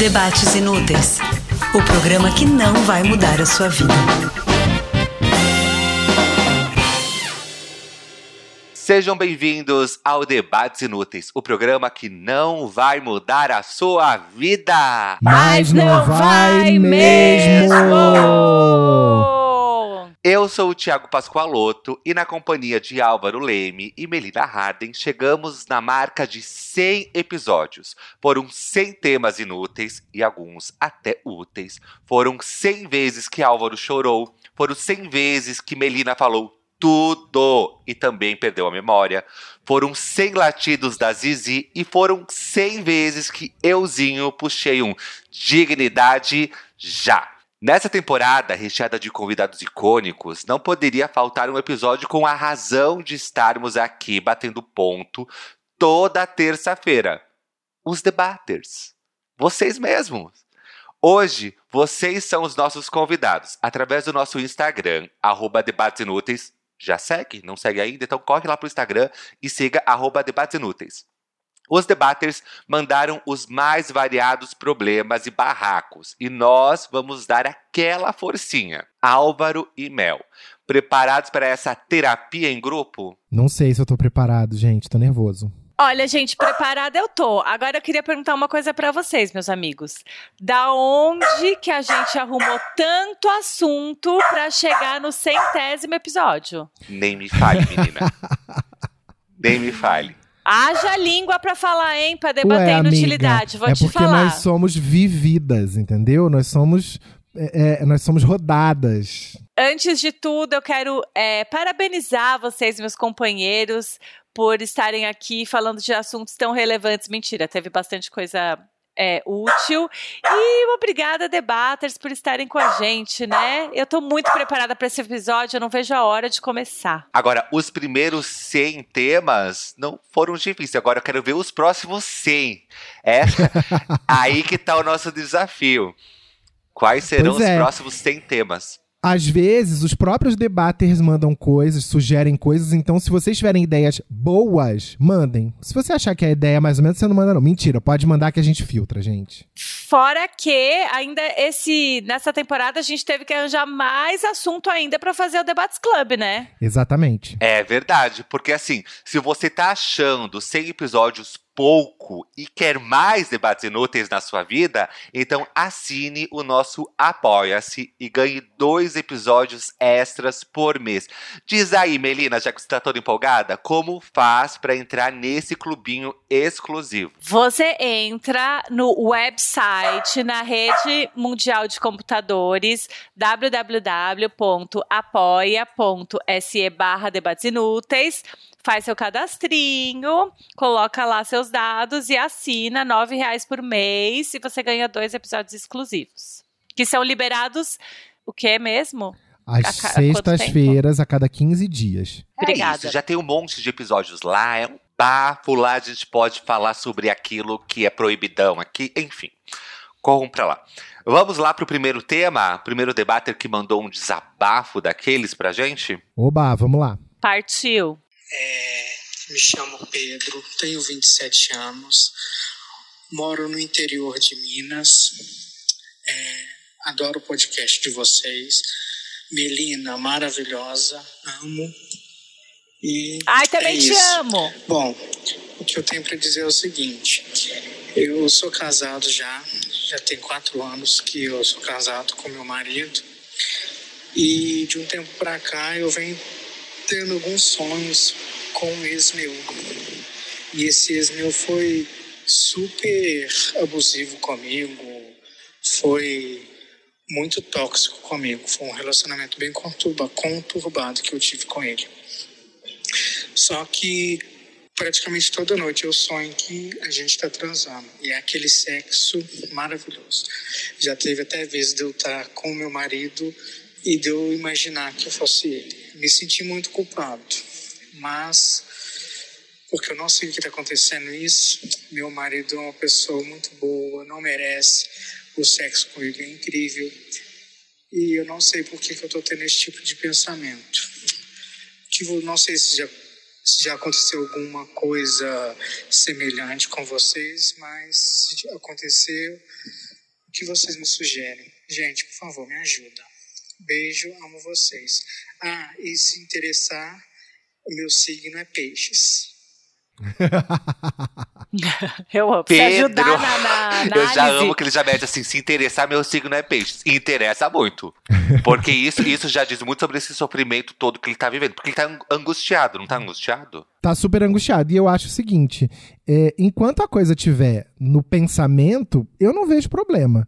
Debates Inúteis o programa que não vai mudar a sua vida. Sejam bem-vindos ao Debates Inúteis, o programa que não vai mudar a sua vida. Mas não vai mesmo! Eu sou o Thiago Pascoaloto e na companhia de Álvaro Leme e Melina Harden chegamos na marca de 100 episódios. Foram 100 temas inúteis e alguns até úteis. Foram 100 vezes que Álvaro chorou, foram 100 vezes que Melina falou tudo e também perdeu a memória. Foram 100 latidos da Zizi e foram 100 vezes que euzinho puxei um dignidade já. Nessa temporada, recheada de convidados icônicos, não poderia faltar um episódio com a razão de estarmos aqui batendo ponto toda terça-feira. Os debaters. Vocês mesmos. Hoje, vocês são os nossos convidados. Através do nosso Instagram, arroba Debates Inúteis. Já segue? Não segue ainda? Então corre lá pro Instagram e siga arroba Debates Inúteis. Os debaters mandaram os mais variados problemas e barracos, e nós vamos dar aquela forcinha. Álvaro e Mel, preparados para essa terapia em grupo? Não sei se eu tô preparado, gente, tô nervoso. Olha, gente, preparada eu tô. Agora eu queria perguntar uma coisa para vocês, meus amigos. Da onde que a gente arrumou tanto assunto para chegar no centésimo episódio? Nem me fale, menina. Nem me fale. Haja língua para falar, hein? Pra debater Ué, inutilidade. Vou é te porque nós somos vividas, entendeu? Nós somos. É, é, nós somos rodadas. Antes de tudo, eu quero é, parabenizar vocês, meus companheiros, por estarem aqui falando de assuntos tão relevantes. Mentira, teve bastante coisa é, útil. E obrigada, debaters, por estarem com a gente, né? Eu tô muito preparada para esse episódio, eu não vejo a hora de começar. Agora, os primeiros 100 temas não foram difíceis. Agora eu quero ver os próximos 100. É aí que tá o nosso desafio. Quais serão pois os é. próximos 100 temas? Às vezes, os próprios debaters mandam coisas, sugerem coisas. Então, se vocês tiverem ideias boas, mandem. Se você achar que a ideia é mais ou menos, você não manda, não. Mentira, pode mandar que a gente filtra, gente. Fora que, ainda esse nessa temporada, a gente teve que arranjar mais assunto ainda para fazer o Debates Club, né? Exatamente. É verdade, porque assim, se você tá achando 100 episódios pouco e quer mais debates inúteis na sua vida, então assine o nosso Apoia-se e ganhe dois episódios extras por mês. Diz aí, Melina, já que você está toda empolgada, como faz para entrar nesse clubinho exclusivo? Você entra no website, na rede mundial de computadores, www.apoia.se barra debates inúteis faz seu cadastrinho, coloca lá seus dados e assina R$ reais por mês e você ganha dois episódios exclusivos. Que são liberados, o que mesmo? Às sextas-feiras, a cada 15 dias. Obrigada. É isso, já tem um monte de episódios lá, é um bafo lá, a gente pode falar sobre aquilo que é proibidão aqui, enfim. Corram pra lá. Vamos lá pro primeiro tema, primeiro debater que mandou um desabafo daqueles pra gente? Oba, vamos lá. Partiu. É, me chamo Pedro, tenho 27 anos, moro no interior de Minas, é, adoro o podcast de vocês. Melina, maravilhosa, amo. E Ai, também é te amo! Bom, o que eu tenho para dizer é o seguinte: eu sou casado já, já tem quatro anos que eu sou casado com meu marido. E de um tempo para cá eu venho tendo alguns sonhos com um ex meu. E esse ex meu foi super abusivo comigo, foi muito tóxico comigo. Foi um relacionamento bem conturba, conturbado que eu tive com ele. Só que praticamente toda noite eu sonho que a gente está transando. E é aquele sexo maravilhoso. Já teve até vezes de eu estar com o meu marido e de eu imaginar que eu fosse ele me senti muito culpado, mas porque eu não sei o que está acontecendo isso. Meu marido é uma pessoa muito boa, não merece. O sexo comigo é incrível. E eu não sei por que, que eu estou tendo esse tipo de pensamento. Que não sei se já, se já aconteceu alguma coisa semelhante com vocês, mas se aconteceu, O que vocês me sugerem? Gente, por favor, me ajuda. Beijo, amo vocês. Ah, e se interessar, o meu signo é peixes. Eu amo. Pedro, na, na Eu já amo que ele já mete assim, se interessar, meu signo é peixe. E interessa muito. Porque isso, isso já diz muito sobre esse sofrimento todo que ele tá vivendo. Porque ele tá ang- angustiado, não tá angustiado? tá super angustiado. E eu acho o seguinte: é, enquanto a coisa tiver no pensamento, eu não vejo problema.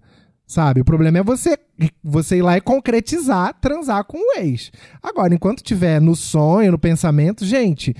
Sabe? O problema é você, você ir lá e concretizar, transar com o ex. Agora, enquanto tiver no sonho, no pensamento, gente,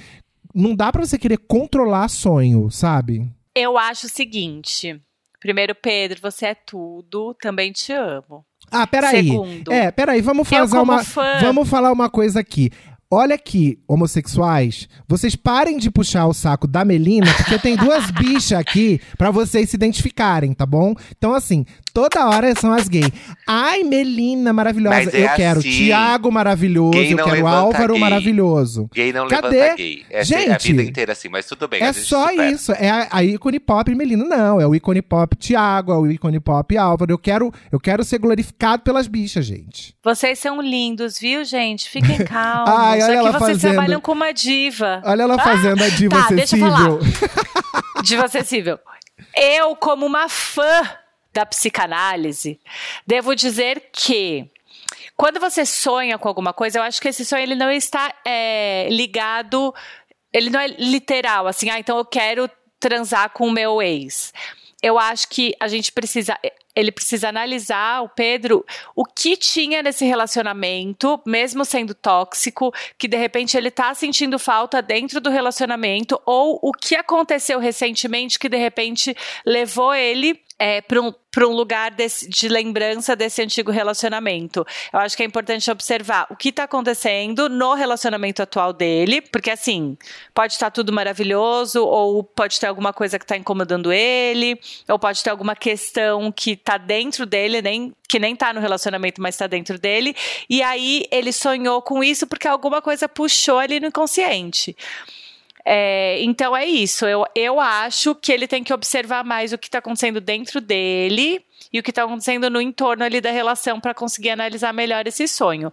não dá pra você querer controlar sonho, sabe? Eu acho o seguinte. Primeiro, Pedro, você é tudo. Também te amo. Ah, peraí. Segundo. É, peraí, vamos fazer uma. fã- Vamos falar uma coisa aqui. Olha aqui, homossexuais, vocês parem de puxar o saco da Melina, porque tem duas bichas aqui pra vocês se identificarem, tá bom? Então, assim, toda hora são as gays. Ai, Melina maravilhosa. Mas é eu quero assim. Tiago maravilhoso, eu quero Álvaro gay. maravilhoso. Gay não Cadê? levanta gay. Essa é a Gente, vida inteira assim, mas tudo bem. É gente só supera. isso. É a, a ícone pop Melina. Não, é o ícone pop Tiago, é o ícone pop Álvaro. Eu quero, eu quero ser glorificado pelas bichas, gente. Vocês são lindos, viu, gente? Fiquem calmos. Ai, olha Aqui ela vocês fazendo. trabalham com uma diva. Olha ela fazendo a diva tá, deixa eu acessível. Diva acessível. Eu, como uma fã da psicanálise, devo dizer que quando você sonha com alguma coisa, eu acho que esse sonho ele não está é, ligado, ele não é literal, assim, ah, então eu quero transar com o meu ex. Eu acho que a gente precisa, ele precisa analisar, o Pedro, o que tinha nesse relacionamento, mesmo sendo tóxico, que de repente ele tá sentindo falta dentro do relacionamento, ou o que aconteceu recentemente que de repente levou ele é, para um, pra um lugar desse- de lembrança desse antigo relacionamento. Eu acho que é importante observar o que está acontecendo no relacionamento atual dele, porque assim, pode estar tudo maravilhoso, ou pode ter alguma coisa que está incomodando ele, ou pode ter alguma questão que está dentro dele, nem, que nem está no relacionamento, mas está dentro dele. E aí ele sonhou com isso porque alguma coisa puxou ali no inconsciente. É, então é isso. Eu, eu acho que ele tem que observar mais o que está acontecendo dentro dele e o que está acontecendo no entorno ali da relação para conseguir analisar melhor esse sonho.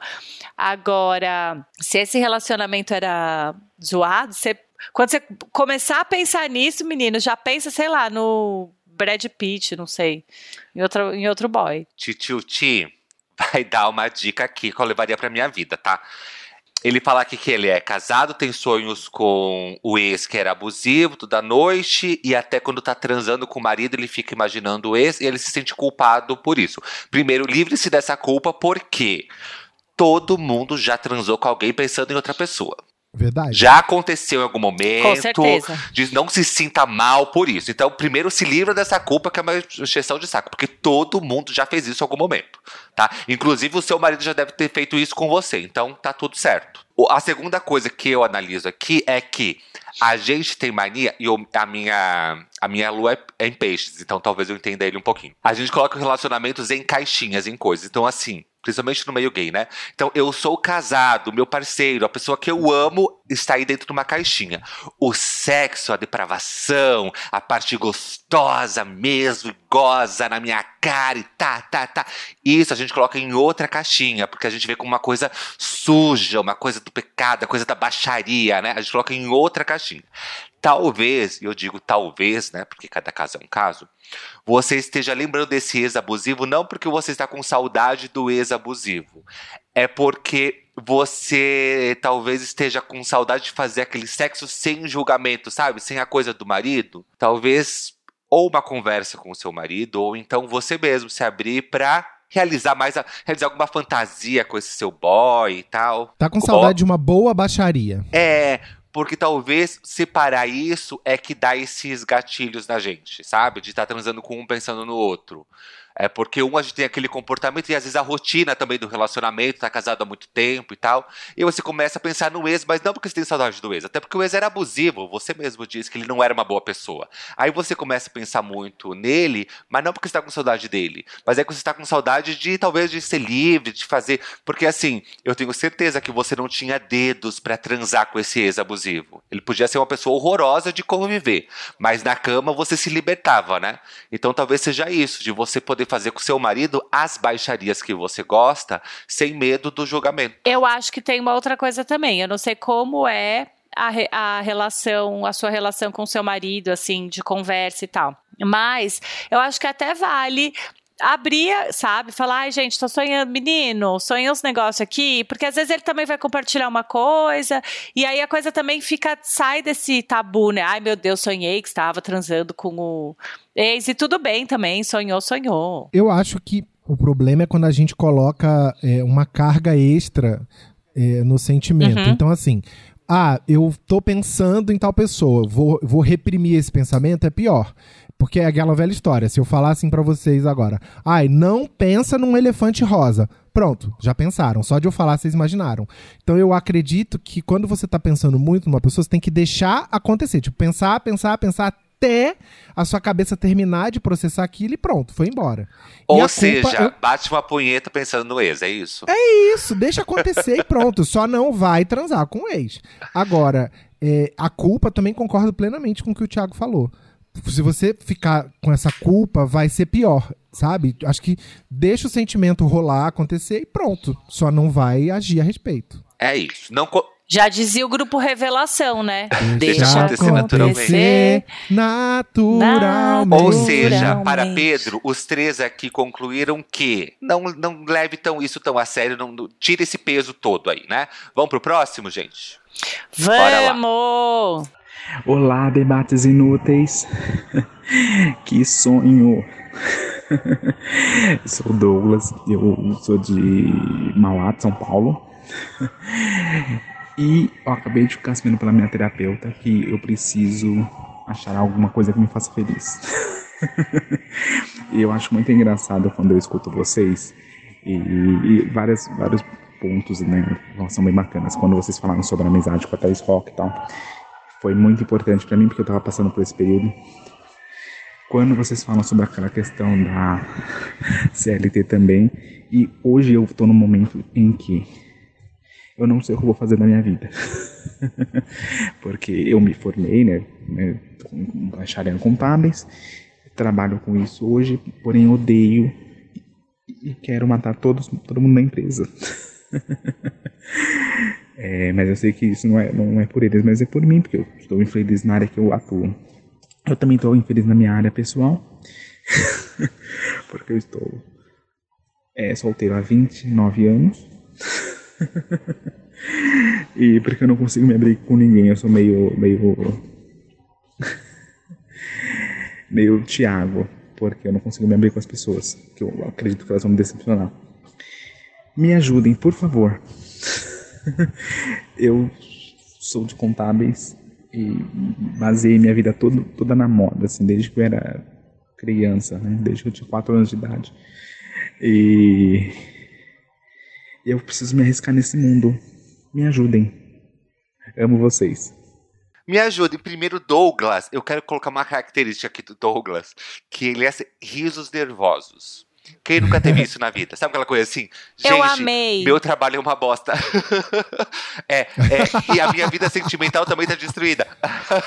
Agora, se esse relacionamento era zoado, você, quando você começar a pensar nisso, menino, já pensa, sei lá, no Brad Pitt, não sei, em outro, em outro boy. Titio Ti vai dar uma dica aqui que eu levaria pra minha vida, tá? Ele fala aqui que ele é casado, tem sonhos com o ex que era abusivo toda noite, e até quando tá transando com o marido, ele fica imaginando o ex e ele se sente culpado por isso. Primeiro, livre-se dessa culpa, porque todo mundo já transou com alguém pensando em outra pessoa. Verdade. Já aconteceu em algum momento. Com certeza. Diz, não se sinta mal por isso. Então, primeiro se livra dessa culpa, que é uma exceção de saco. Porque todo mundo já fez isso em algum momento. Tá? Inclusive, o seu marido já deve ter feito isso com você. Então, tá tudo certo. O- A segunda coisa que eu analiso aqui é que a gente tem mania, e eu- a, minha, a minha lua é, é em peixes, então talvez eu entenda ele um pouquinho. A gente coloca relacionamentos em caixinhas, em coisas. Então, assim, principalmente no meio gay, né? Então, eu sou casado, meu parceiro, a pessoa que eu amo está aí dentro de uma caixinha. O sexo, a depravação, a parte gostosa mesmo, goza na minha cara e tá, tá, tá. Isso a gente coloca em outra caixinha, porque a gente vê como uma coisa suja, uma coisa do pecado, a coisa da baixaria, né? A gente coloca em outra caixinha. Talvez, e eu digo talvez, né? Porque cada caso é um caso, você esteja lembrando desse ex abusivo não porque você está com saudade do ex abusivo, é porque você talvez esteja com saudade de fazer aquele sexo sem julgamento, sabe? Sem a coisa do marido. Talvez ou uma conversa com o seu marido, ou então você mesmo se abrir pra realizar mais realizar alguma fantasia com esse seu boy e tal. Tá com saudade de uma boa baixaria. é, porque talvez separar isso é que dá esses gatilhos na gente, sabe? De estar transando com um pensando no outro. É porque um a gente tem aquele comportamento e às vezes a rotina também do relacionamento, tá casado há muito tempo e tal. E você começa a pensar no ex, mas não porque você tem saudade do ex, até porque o ex era abusivo. Você mesmo disse que ele não era uma boa pessoa. Aí você começa a pensar muito nele, mas não porque você tá com saudade dele, mas é que você tá com saudade de talvez de ser livre, de fazer. Porque assim, eu tenho certeza que você não tinha dedos pra transar com esse ex abusivo. Ele podia ser uma pessoa horrorosa de conviver, mas na cama você se libertava, né? Então talvez seja isso, de você poder fazer com seu marido as baixarias que você gosta, sem medo do julgamento. Eu acho que tem uma outra coisa também. Eu não sei como é a, a relação, a sua relação com seu marido, assim, de conversa e tal. Mas eu acho que até vale abrir, sabe? Falar, ai, gente, tô sonhando, menino, sonhei uns negócios aqui, porque às vezes ele também vai compartilhar uma coisa, e aí a coisa também fica, sai desse tabu, né? Ai, meu Deus, sonhei que estava transando com o ex, e tudo bem também, sonhou, sonhou. Eu acho que o problema é quando a gente coloca é, uma carga extra é, no sentimento. Uhum. Então, assim, ah, eu tô pensando em tal pessoa, vou, vou reprimir esse pensamento, é pior. Porque é aquela velha história. Se eu falar assim pra vocês agora, ai, não pensa num elefante rosa. Pronto, já pensaram. Só de eu falar, vocês imaginaram. Então eu acredito que quando você tá pensando muito numa pessoa, você tem que deixar acontecer. Tipo, pensar, pensar, pensar até a sua cabeça terminar de processar aquilo e pronto, foi embora. Ou seja, culpa- bate uma punheta pensando no ex, é isso? isso, deixa acontecer e pronto. Só não vai transar com o ex. Agora, é, a culpa também concordo plenamente com o que o Thiago falou. Se você ficar com essa culpa, vai ser pior, sabe? Acho que deixa o sentimento rolar, acontecer e pronto. Só não vai agir a respeito. É isso. Não co- Já dizia o grupo Revelação, né? Deixa acontecer naturalmente. naturalmente. Ou seja, para Pedro, os três aqui concluíram que não, não leve tão isso tão a sério, não, não- tire esse peso todo aí, né? Vamos pro próximo, gente? Bora lá. Vamos! Olá, debates inúteis. que sonho. sou o Douglas, eu sou de Mauá, São Paulo. E eu acabei de ficar sabendo pela minha terapeuta que eu preciso achar alguma coisa que me faça feliz. eu acho muito engraçado quando eu escuto vocês e, e várias, vários pontos, né, são bem bacanas. Quando vocês falaram sobre amizade com a Thais Rock e tal foi muito importante pra mim porque eu tava passando por esse período. Quando vocês falam sobre aquela questão da CLT também, e hoje eu tô num momento em que eu não sei o que vou fazer da minha vida. porque eu me formei, né, né bacharel contábeis, trabalho com isso hoje, porém odeio e quero matar todos, todo mundo da empresa. É, mas eu sei que isso não é, não é por eles, mas é por mim, porque eu estou infeliz na área que eu atuo. Eu também estou infeliz na minha área pessoal, porque eu estou é, solteiro há 29 anos. e porque eu não consigo me abrir com ninguém, eu sou meio. meio. meio Thiago, porque eu não consigo me abrir com as pessoas, que eu acredito que elas vão me decepcionar. Me ajudem, por favor. eu sou de contábeis e baseei minha vida toda, toda na moda, assim, desde que eu era criança, né? Desde que eu tinha 4 anos de idade. E eu preciso me arriscar nesse mundo. Me ajudem. Amo vocês. Me ajude. Primeiro, Douglas. Eu quero colocar uma característica aqui do Douglas, que ele é assim, risos nervosos. Quem nunca teve isso na vida? Sabe aquela coisa assim? Gente, Eu amei. meu trabalho é uma bosta. é, é, e a minha vida sentimental também tá destruída.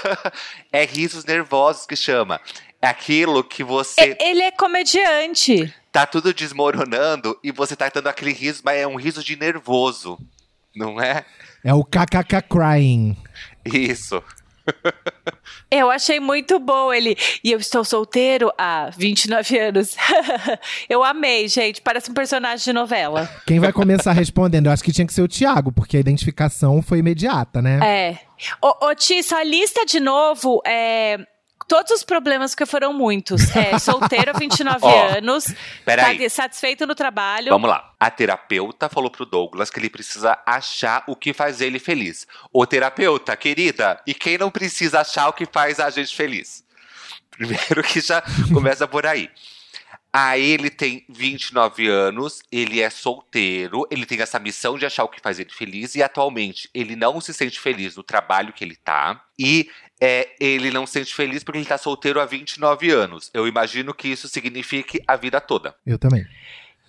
é risos nervosos que chama. É aquilo que você E- Ele é comediante. tá tudo desmoronando e você tá dando aquele riso, mas é um riso de nervoso. Não é? É o KKK crying. Isso. Eu achei muito bom ele. E eu estou solteiro há 29 anos. eu amei, gente. Parece um personagem de novela. Quem vai começar respondendo? Eu acho que tinha que ser o Thiago, porque a identificação foi imediata, né? É. Ô, ô Ti, só lista de novo é, todos os problemas, que foram muitos. É, solteiro há 29 Ó, anos. peraí. tá satisfeito no trabalho. Vamos lá. A terapeuta falou pro Douglas que ele precisa achar o que faz ele feliz. Ô terapeuta, querida, e quem não precisa achar o que faz a gente feliz? Primeiro que já começa por aí. Aí ele tem 29 anos, ele é solteiro, ele tem essa missão de achar o que faz ele feliz e atualmente ele não se sente feliz no trabalho que ele tá e é, ele não se sente feliz porque ele tá solteiro há 29 anos. Eu imagino que isso signifique a vida toda. Eu também.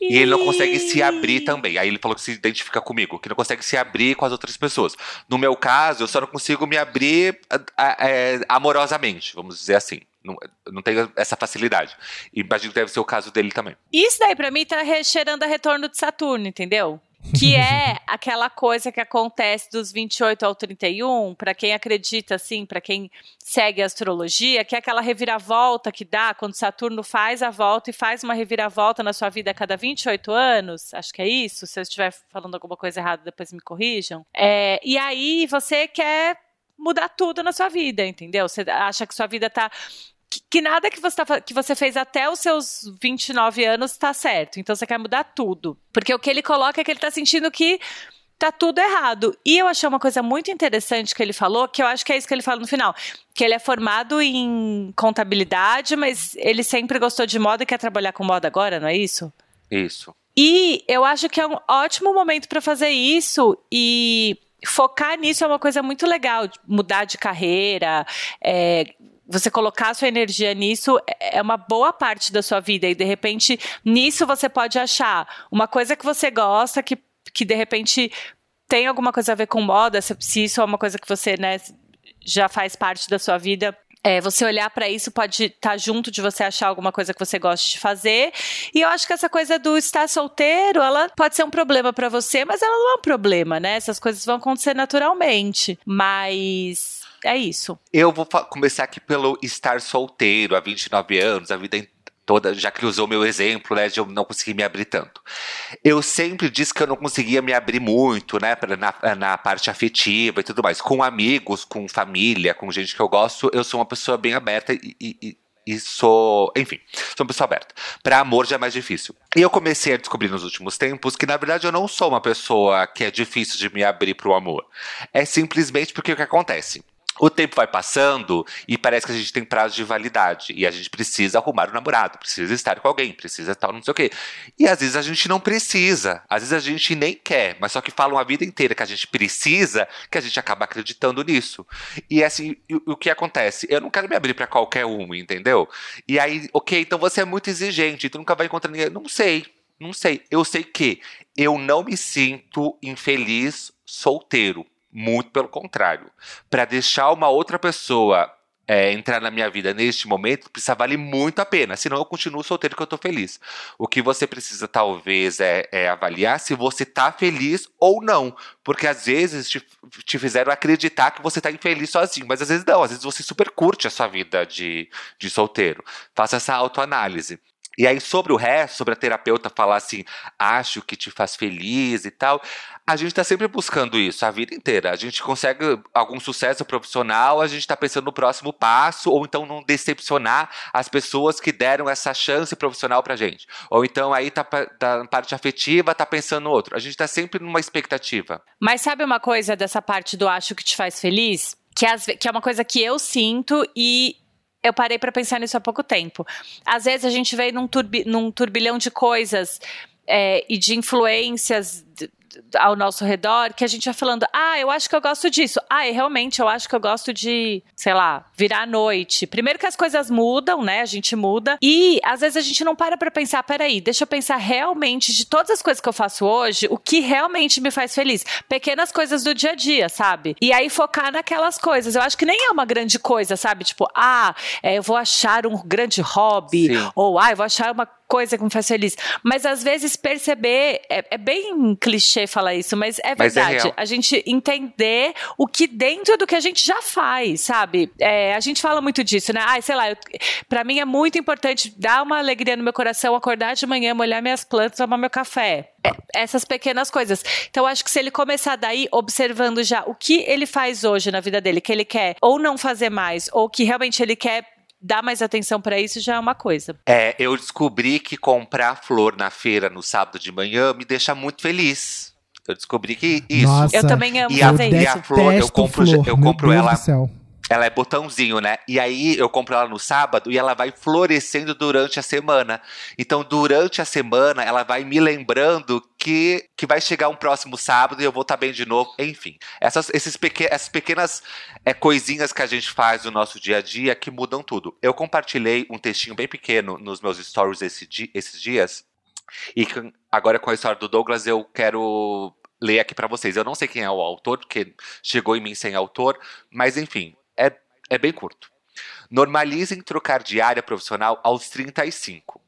E ele não consegue se abrir também. Aí ele falou que se identifica comigo, que não consegue se abrir com as outras pessoas. No meu caso, eu só não consigo me abrir é, amorosamente, vamos dizer assim. Não, não tenho essa facilidade. E imagino que deve ser o caso dele também. Isso daí, pra mim, tá cheirando a retorno de Saturno, entendeu? Que é aquela coisa que acontece dos 28 ao 31, para quem acredita, assim, para quem segue a astrologia, que é aquela reviravolta que dá quando Saturno faz a volta e faz uma reviravolta na sua vida a cada 28 anos. Acho que é isso. Se eu estiver falando alguma coisa errada, depois me corrijam. É, e aí você quer mudar tudo na sua vida, entendeu? Você acha que sua vida tá que, nada que você, tá, que você fez até os seus 29 anos está certo. Então você quer mudar tudo. Porque o que ele coloca é que ele está sentindo que tá tudo errado. E eu achei uma coisa muito interessante que ele falou, que eu acho que é isso que ele fala no final. Que ele é formado em contabilidade, mas ele sempre gostou de moda e quer trabalhar com moda agora, não é isso? Isso. E eu acho que é um ótimo momento para fazer isso e focar nisso é uma coisa muito legal, mudar de carreira, é, você colocar sua energia nisso é uma boa parte da sua vida. E de repente, nisso você pode achar uma coisa que você gosta, que, que de repente tem alguma coisa a ver com moda, se, se isso é uma coisa que você né, já faz parte da sua vida. É, você olhar para isso pode estar tá junto de você achar alguma coisa que você goste de fazer. E eu acho que essa coisa do estar solteiro, ela pode ser um problema para você, mas ela não é um problema, né? Essas coisas vão acontecer naturalmente. Mas é isso. Eu vou começar aqui pelo estar solteiro há 29 anos, a vida toda, já que usou meu exemplo, né, de eu não conseguir me abrir tanto. Eu sempre disse que eu não conseguia me abrir muito, né, na, na parte afetiva e tudo mais. Com amigos, com família, com gente que eu gosto, eu sou uma pessoa bem aberta e, e, e sou, enfim, sou uma pessoa aberta. Para amor já é mais difícil. E eu comecei a descobrir nos últimos tempos que na verdade eu não sou uma pessoa que é difícil de me abrir para o amor. É simplesmente porque o que acontece? O tempo vai passando e parece que a gente tem prazo de validade. E a gente precisa arrumar o um namorado, precisa estar com alguém, precisa tal, não sei o quê. E às vezes a gente não precisa. Às vezes a gente nem quer, mas só que falam a vida inteira que a gente precisa, que a gente acaba acreditando nisso. E assim, o, o que acontece? Eu não quero me abrir para qualquer um, entendeu? E aí, ok, então você é muito exigente, tu nunca vai encontrar ninguém. Não sei, não sei. Eu sei que eu não me sinto infeliz solteiro muito pelo contrário. Para deixar uma outra pessoa é, entrar na minha vida neste momento, precisa valer muito a pena. Senão eu continuo solteiro que eu tô feliz. O que você precisa, talvez, é, é avaliar se você tá feliz ou não. Porque às vezes te, te, fizeram acreditar que você tá infeliz sozinho. Mas às vezes não. Às vezes você super curte a sua vida de, de solteiro. Faça essa autoanálise. E aí, sobre o resto, sobre a terapeuta falar assim, acho que te faz feliz e tal, a gente está sempre buscando isso a vida inteira. A gente consegue algum sucesso profissional, a gente está pensando no próximo passo, ou então não decepcionar as pessoas que deram essa chance profissional pra gente. Ou então aí tá, tá na parte afetiva, tá pensando no outro. A gente está sempre numa expectativa. Mas sabe uma coisa dessa parte do acho que te faz feliz? Que, as, que é uma coisa que eu sinto e eu parei para pensar nisso há pouco tempo. Às vezes a gente vem num, turbi, num turbilhão de coisas é, e de influências ao nosso redor que a gente vai falando, ah, eu acho que eu gosto disso. Ah, realmente eu acho que eu gosto de, sei lá, virar à noite. Primeiro que as coisas mudam, né? A gente muda. E às vezes a gente não para pra pensar, peraí, deixa eu pensar realmente de todas as coisas que eu faço hoje, o que realmente me faz feliz. Pequenas coisas do dia a dia, sabe? E aí focar naquelas coisas. Eu acho que nem é uma grande coisa, sabe? Tipo, ah, é, eu vou achar um grande hobby. Sim. Ou, ah, eu vou achar uma coisa que me faz feliz. Mas às vezes perceber, é, é bem clichê falar isso, mas é verdade. Mas é a gente entender o que dentro do que a gente já faz, sabe? É, a gente fala muito disso, né? Ah, sei lá, eu, pra mim é muito importante dar uma alegria no meu coração, acordar de manhã, molhar minhas plantas, tomar meu café. É, essas pequenas coisas. Então, acho que se ele começar daí, observando já o que ele faz hoje na vida dele, que ele quer ou não fazer mais, ou que realmente ele quer dar mais atenção para isso já é uma coisa. É, eu descobri que comprar flor na feira no sábado de manhã me deixa muito feliz. Eu descobri que isso. Nossa, eu também amo e fazer a, isso. E a flor, eu compro, flor, eu compro ela. Ela é botãozinho, né? E aí eu compro ela no sábado e ela vai florescendo durante a semana. Então, durante a semana, ela vai me lembrando que, que vai chegar um próximo sábado e eu vou estar tá bem de novo. Enfim, essas, esses essas pequenas é, coisinhas que a gente faz no nosso dia a dia que mudam tudo. Eu compartilhei um textinho bem pequeno nos meus stories esse esses dias. E agora com a história do Douglas eu quero ler aqui para vocês. Eu não sei quem é o autor, porque chegou em mim sem autor, mas enfim, é, é bem curto. Normalizem trocar de área profissional aos 35.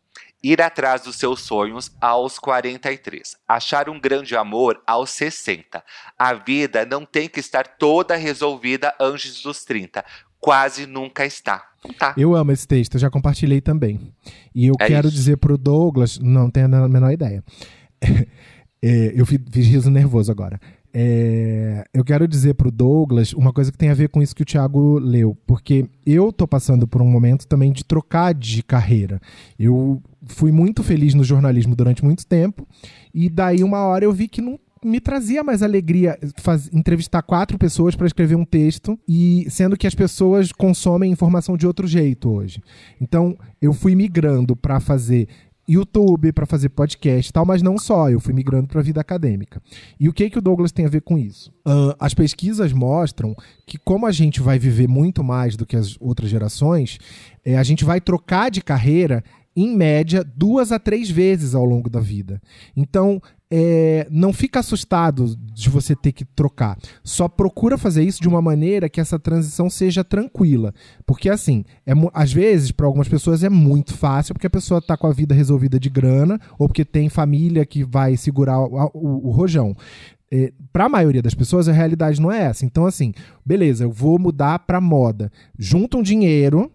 Ir atrás dos seus sonhos aos 43. Achar um grande amor aos 60. A vida não tem que estar toda resolvida antes dos 30. Quase nunca está. Tá. Eu amo esse texto, eu já compartilhei também. E eu É quero isso. dizer pro Douglas, não tenho a menor ideia. É, eu fi- fiz riso nervoso agora. É, eu quero dizer pro Douglas uma coisa que tem a ver com isso que o Thiago leu, porque eu tô passando por um momento também de trocar de carreira. Eu fui muito feliz no jornalismo durante muito tempo, e daí uma hora eu vi que não me trazia mais alegria faz- entrevistar quatro pessoas para escrever um texto e sendo que as pessoas consomem informação de outro jeito hoje. Então eu fui migrando para fazer YouTube, para fazer podcast e tal, mas não só, eu fui migrando para a vida acadêmica. E o que que o Douglas tem a ver com isso? Ahn, as pesquisas mostram que como a gente vai viver muito mais do que as outras gerações, é, a gente vai trocar de carreira em média duas a três vezes ao longo da vida. Então é, não fica assustado de você ter que trocar. Só procura fazer isso de uma maneira que essa transição seja tranquila. Porque, assim, é, às vezes, para algumas pessoas é muito fácil, porque a pessoa está com a vida resolvida de grana, ou porque tem família que vai segurar o, o- o rojão. para a maioria das pessoas, a realidade não é essa. Então, assim, beleza, eu vou mudar para moda. Junta um dinheiro.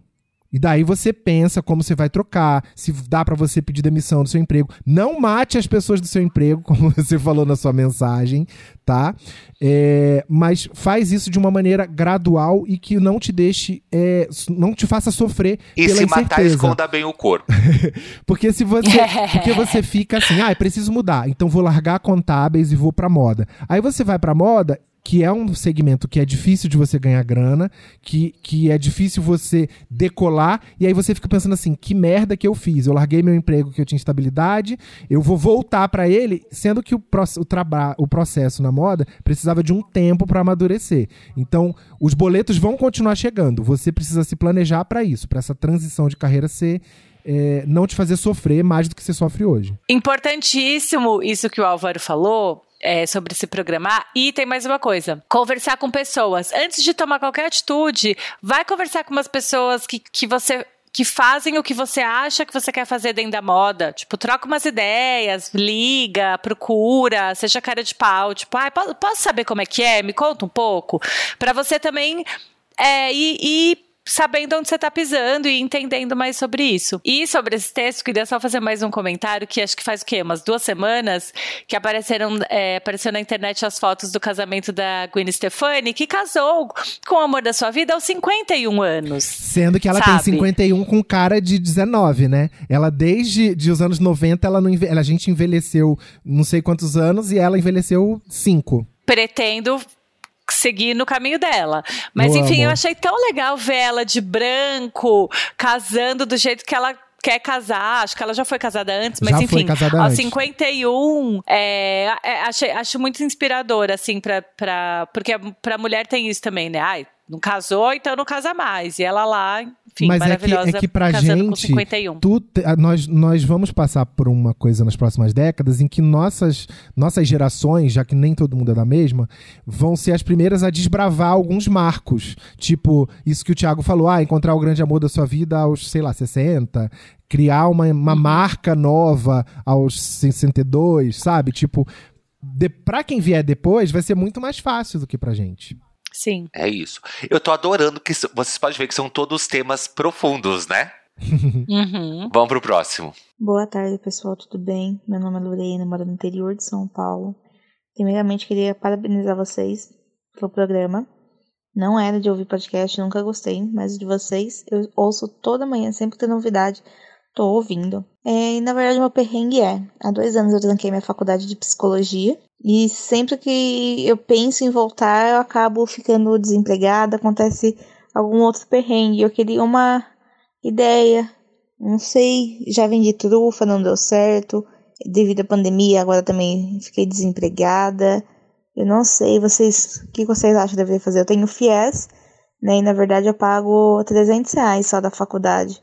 E daí você pensa como você vai trocar, se dá pra você pedir demissão do seu emprego. Não mate as pessoas do seu emprego, como você falou na sua mensagem, tá? É, mas faz isso de uma maneira gradual e que não te deixe, é, não te faça sofrer E pela se matar, esconda bem o corpo. Porque se você, porque você fica assim, ah, eu preciso mudar, então vou largar contábeis e vou pra moda. Aí você vai pra moda, que é um segmento que é difícil de você ganhar grana, que, que é difícil você decolar, e aí você fica pensando assim, que merda que eu fiz? Eu larguei meu emprego que eu tinha estabilidade, eu vou voltar pra ele, sendo que o, o, o processo na moda precisava de um tempo pra amadurecer. Então, os boletos vão continuar chegando. Você precisa se planejar pra isso, pra essa transição de carreira ser é, não te fazer sofrer mais do que você sofre hoje. Importantíssimo isso que o Álvaro falou. É, sobre se programar. E tem mais uma coisa: conversar com pessoas. Antes de tomar qualquer atitude, vai conversar com umas pessoas que, que você. Que fazem o que você acha que você quer fazer dentro da moda. Tipo, troca umas ideias, liga, procura, seja cara de pau. Tipo, ah, posso, saber como é que é? Me conta um pouco. Pra você também é, ir sabendo onde você está pisando e entendendo mais sobre isso. E sobre esse texto, queria só fazer mais um comentário que acho que faz o quê? Umas duas semanas que apareceram é, apareceu na internet as fotos do casamento da Gwen Stefani, que casou com o amor da sua vida aos 51 anos. Sendo que ela Sabe? tem 51 com cara de 19, né? Ela, desde de os anos 90, ela não a gente envelheceu não sei quantos anos e ela envelheceu 5. Pretendo seguir no caminho dela. Mas enfim, amo. eu achei tão legal ver ela de branco, casando do jeito que ela quer casar. Acho que ela já foi casada antes, mas Já enfim, casada aos antes. 51, é, é, achei, acho muito inspirador, assim, pra, pra, porque pra mulher tem isso também, né? Ai, não casou, então não casa mais. E ela lá, enfim, Mas é que, maravilhosa, é que pra casando com gente, 51. tu nós, nós vamos passar por uma coisa nas próximas décadas em que nossas, nossas gerações, já que nem todo mundo é da mesma, vão ser as primeiras a desbravar alguns marcos. Tipo, isso que o Thiago falou, ah, encontrar o grande amor da sua vida aos, sei lá, 60, criar uma, uma marca nova aos 62, sabe? Tipo, de, pra quem vier depois, vai ser muito mais fácil do que pra gente. Sim. É isso. Eu tô adorando que vocês podem ver que são todos temas profundos, né? Uhum. Vamos pro próximo. Boa tarde, pessoal, tudo bem? Meu nome é Lorena, moro no interior de São Paulo. Primeiramente, queria parabenizar vocês pelo programa. Não era de ouvir podcast, nunca gostei, mas de vocês eu ouço toda manhã, sempre que tem novidade, tô ouvindo. É, e na verdade, meu perrengue é: há dois anos eu tranquei minha faculdade de psicologia. E sempre que eu penso em voltar, eu acabo ficando desempregada, acontece algum outro perrengue. Eu queria uma ideia, não sei, já vendi trufa, não deu certo. Devido à pandemia, agora também fiquei desempregada. Eu não sei, vocês, o que vocês acham que eu deveria fazer? Eu tenho FIES, né? E na verdade eu pago 300 reais só da faculdade.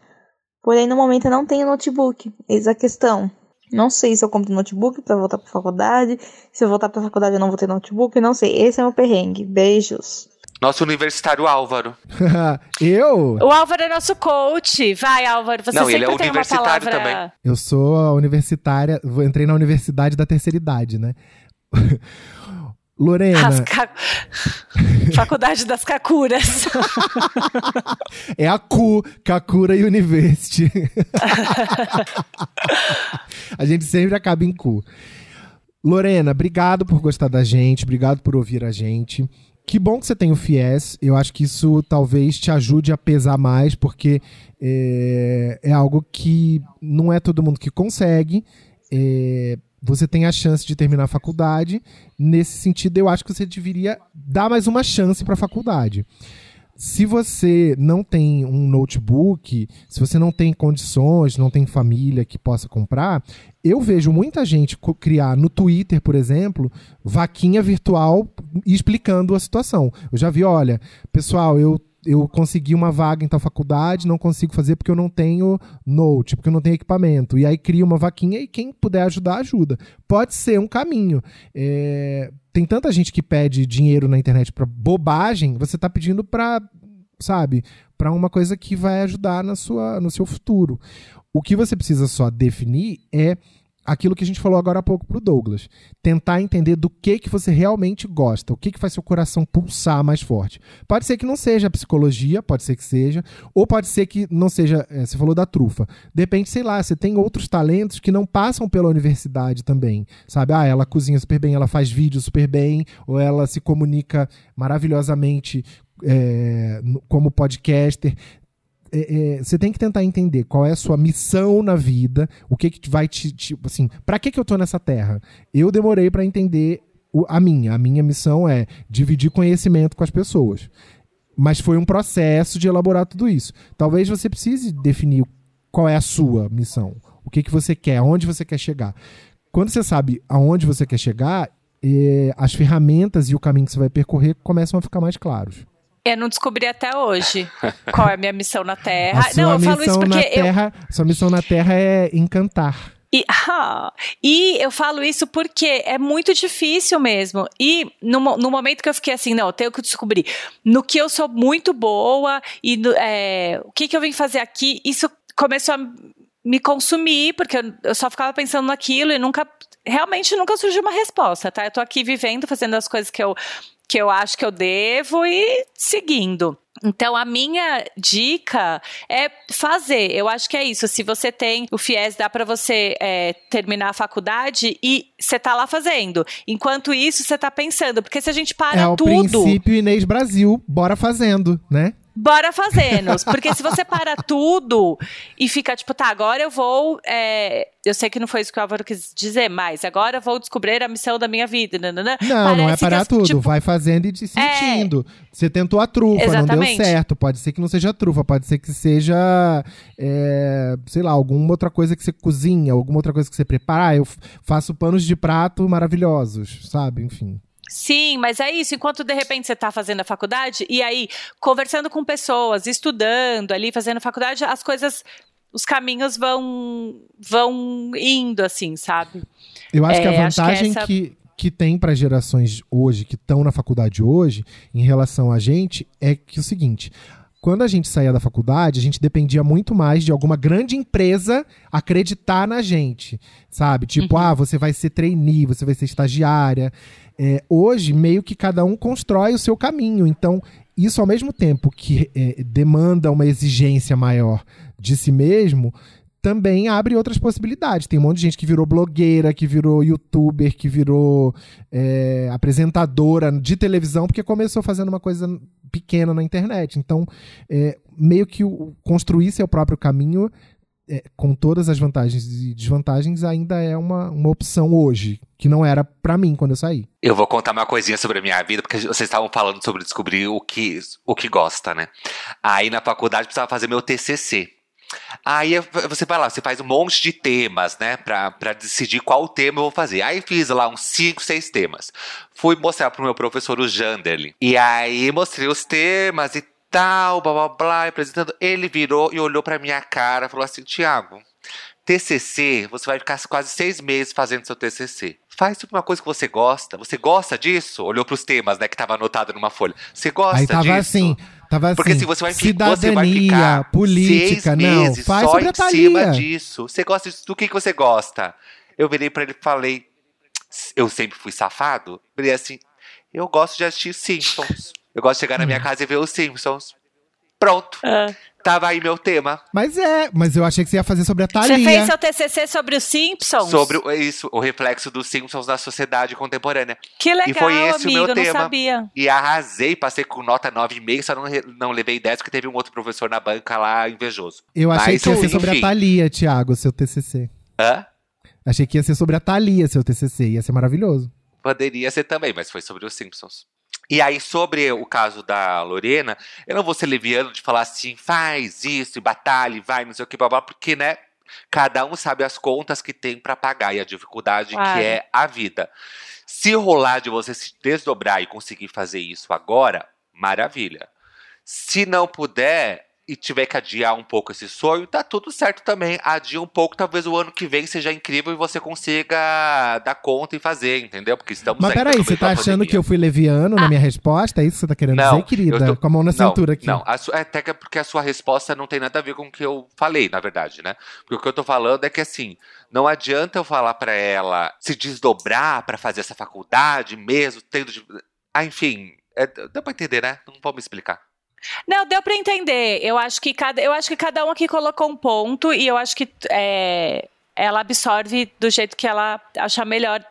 Porém, no momento eu não tenho notebook. Eis a questão. Não sei se eu compro notebook pra voltar pra faculdade. Se eu voltar pra faculdade eu não vou ter notebook. Não sei. Esse é o meu perrengue. Beijos. Nosso universitário Álvaro. eu? O Álvaro é nosso coach. Vai, Álvaro, você Não, sempre ele é universitário palavra... também. Eu sou a universitária, vou- entrei na universidade da terceira idade, né? Lorena, ca- Faculdade das Kakuras. é a CU, Kakura University. a gente sempre acaba em CU. Lorena, obrigado por gostar da gente, obrigado por ouvir a gente. Que bom que você tem o FIES. Eu acho que isso talvez te ajude a pesar mais, porque é, é algo que não é todo mundo que consegue. É, você tem a chance de terminar a faculdade. Nesse sentido, eu acho que você deveria dar mais uma chance para a faculdade. Se você não tem um notebook, se você não tem condições, não tem família que possa comprar, eu vejo muita gente criar no Twitter, por exemplo, vaquinha virtual explicando a situação. Eu já vi, olha, pessoal, eu eu consegui uma vaga em tal faculdade, não consigo fazer porque eu não tenho note, porque eu não tenho equipamento. E aí cria uma vaquinha e quem puder ajudar, ajuda. Pode ser um caminho. É, tem tanta gente que pede dinheiro na internet pra bobagem, você tá pedindo pra, sabe, para uma coisa que vai ajudar na sua, no seu futuro. O que você precisa só definir é aquilo que a gente falou agora há pouco pro Douglas. Tentar entender do que que você realmente gosta, o que que faz seu coração pulsar mais forte. Pode ser que não seja psicologia, pode ser que seja, ou pode ser que não seja, é, você falou da trufa. Depende, sei lá, você tem outros talentos que não passam pela universidade também, sabe? Ah, ela cozinha super bem, ela faz vídeo super bem, ou ela se comunica maravilhosamente é, como podcaster é, é, você tem que tentar entender qual é a sua missão na vida, o que que vai te, tipo assim, para que que eu tô nessa terra? Eu demorei para entender o- a minha, a minha missão é dividir conhecimento com as pessoas. Mas foi um processo de elaborar tudo isso. Talvez você precise definir qual é a sua missão, o que que você quer, aonde você quer chegar. Quando você sabe aonde você quer chegar, é, as ferramentas e o caminho que você vai percorrer começam a ficar mais claros. Eu não descobri até hoje qual é a minha missão na Terra. A sua não, eu falo isso missão porque na eu, Terra, sua missão na Terra é encantar. E, ah, e eu falo isso porque é muito difícil mesmo. E no, no momento que eu fiquei assim, não, eu tenho que descobrir no que eu sou muito boa e no- é, o que, que eu vim fazer aqui, isso começou a me consumir, porque eu, eu só ficava pensando naquilo e nunca, realmente nunca surgiu uma resposta, tá? Eu tô aqui vivendo, fazendo as coisas que eu, que eu acho que eu devo e seguindo. Então, a minha dica é fazer. Eu acho que é isso. Se você tem o FIES, dá para você é, terminar a faculdade e você tá lá fazendo. Enquanto isso, você tá pensando. Porque se a gente para é o tudo. princípio Inês Brasil, bora fazendo, né? Bora fazendo. Porque se você para tudo e fica tipo, tá, agora eu vou. é, eu sei que não foi isso que o Álvaro quis dizer, mas agora eu vou descobrir a missão da minha vida. nananã. Não, não é Parece que parar as- tudo. tipo, Vai fazendo e te sentindo. Você tentou a trufa, não Exatamente. deu certo. Pode ser que não seja trufa, pode ser que seja, é, sei lá, alguma outra coisa que você cozinha, alguma outra coisa que você prepara. Ah, eu faço panos de prato maravilhosos, sabe? Enfim. Sim, mas é isso. Enquanto de repente você está fazendo a faculdade e aí conversando com pessoas, estudando ali, fazendo faculdade, as coisas, os caminhos vão vão indo assim, sabe? Eu acho É, que a que vantagem essa- que, que tem para gerações hoje, que estão na faculdade hoje, em relação a gente, é que o seguinte. Quando a gente saía da faculdade, a gente dependia muito mais de alguma grande empresa acreditar na gente, sabe? Tipo, ah, você vai ser trainee, você vai ser estagiária. É, hoje, meio que cada um constrói o seu caminho. Então, isso ao mesmo tempo que é, demanda uma exigência maior de si mesmo, também abre outras possibilidades. Tem um monte de gente que virou blogueira, que virou youtuber, que virou é, apresentadora de televisão, porque começou fazendo uma coisa pequena na internet. Então, é, meio que construir seu próprio caminho, é, com todas as vantagens e desvantagens, ainda é uma, uma opção hoje, que não era pra mim quando eu saí. Eu vou contar uma coisinha sobre a minha vida, porque vocês estavam falando sobre descobrir o que, o que gosta, né? Aí na faculdade precisava fazer meu TCC. Aí você vai lá, você faz um monte de temas, né, pra, pra decidir qual tema eu vou fazer. Aí fiz lá uns 5, 6 temas. Fui mostrar pro meu professor, o Janderly. E aí mostrei os temas e tal, blá blá blá, apresentando. Ele virou e olhou pra minha cara falou assim: Tiago, TCC, você vai ficar quase seis meses fazendo seu TCC. Faz uma coisa que você gosta. Você gosta disso? Olhou pros temas, né, que tava anotado numa folha. Você gosta Aí tava disso? assim, tava Porque assim, se você vai, cidadania, você vai ficar política, seis não, meses faz só em cima disso. Você gosta disso? Do que, que você gosta? Eu virei pra ele e falei, eu sempre fui safado. Virei assim, eu gosto de assistir Simpsons. Eu gosto de chegar na Hum. minha casa e ver os Simpsons. Pronto. Ah. Tava aí meu tema. Mas é, mas eu achei que você ia fazer sobre a Você Thalia. fez seu TCC sobre os Simpsons? Sobre o- isso, o reflexo dos Simpsons na sociedade contemporânea. Que legal, E foi esse o amigo, meu eu não tema. sabia. E arrasei, passei com nota 9,5, só não, re- não levei 10, porque teve um outro professor na banca lá invejoso. Eu achei Mas, que ia ser sobre a enfim. Thalia, Thiago, seu TCC. Hã? Achei que ia ser sobre a Thalia, seu TCC. Ia ser maravilhoso. Poderia ser também, mas foi sobre os Simpsons. E aí, sobre o caso da Lorena, eu não vou ser leviano de falar assim, faz isso, e batalha, vai, não sei o que, blá, blá, porque, né, cada um sabe as contas que tem pra pagar e a dificuldade Claro. que é a vida. Se rolar de você se desdobrar e conseguir fazer isso agora, maravilha. Se não puder e tiver que adiar um pouco esse sonho, tá tudo certo também. Adia um pouco, talvez o ano que vem seja incrível e você consiga dar conta e fazer, entendeu? Porque estamos Mas peraí, você tá achando que eu fui leviano na minha resposta? É isso que você tá querendo Não, dizer, querida? eu tô- Com a mão na Não, cintura aqui. Não, a sua, é até que é porque a sua resposta não tem nada a ver com o que eu falei, na verdade, né? Porque o que eu tô falando é que assim, não adianta eu falar pra ela se desdobrar pra fazer essa faculdade mesmo, tendo. de- Ah, enfim, é, dá pra entender, né? Não vou me explicar. Não, deu pra entender. Eu acho que cada, eu acho que cada um aqui colocou um ponto e eu acho que é, ela absorve do jeito que ela achar melhor.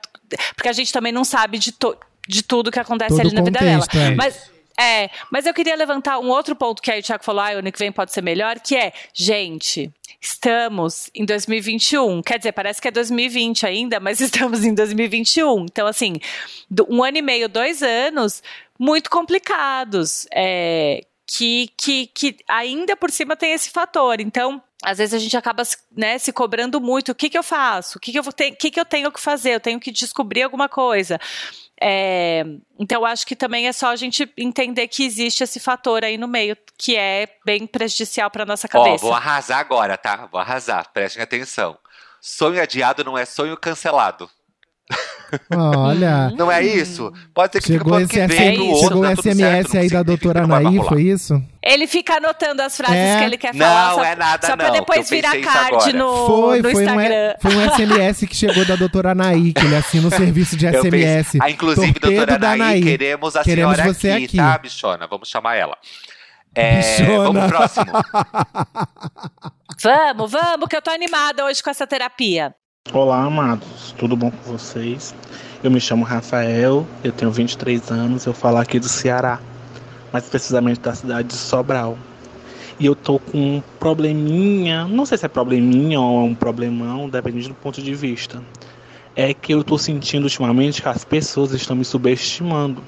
Porque a gente também não sabe de, to- de tudo que acontece Todo ali na vida dela. contexto, é. Mas, é, mas eu queria levantar um outro ponto que aí o Thiago falou, ah, o ano que vem pode ser melhor, que é, gente, estamos em 2021. Quer dizer, parece que é 2020 ainda, mas estamos em 2021. Então, assim, um ano e meio, dois anos, muito complicados. É, que, que, que ainda por cima tem esse fator. Então, às vezes a gente acaba né, se cobrando muito. O que, que eu faço? O que, que, eu, o que, que eu tenho que fazer? Eu tenho que descobrir alguma coisa. É, então, eu acho que também é só a gente entender que existe esse fator aí no meio, que é bem prejudicial para nossa Ó, cabeça. vou arrasar agora, tá? Vou arrasar, prestem atenção. Sonho adiado não é sonho cancelado. Olha, Não é isso? Pode ser que fique chegou ano esse, que vem, outro, chegou tá o certo, SMS aí da doutora Anaí, foi isso? Ele fica anotando as frases É. que ele quer falar. Não, só, é nada só pra não, depois virar card no, Foi, no foi um, Instagram. foi um SMS que chegou da doutora Anaí, que ele assina o serviço de pensei- SMS. Ah, inclusive, Torpedo doutora da Anaí, Anaí. queremos a Queremos senhora você aqui, aqui. tá, bichona? Vamos chamar ela. É, Bichona. Vamos pro próximo. Vamos, vamos, que eu tô animada hoje com essa terapia. Olá, amados. Tudo bom com vocês? Eu me chamo Rafael, eu tenho 23 anos, eu falo aqui do Ceará, mais precisamente da cidade de Sobral. E eu tô com um probleminha, não sei se é probleminha ou é um problemão, depende do ponto de vista. É que eu tô sentindo ultimamente que as pessoas estão me subestimando.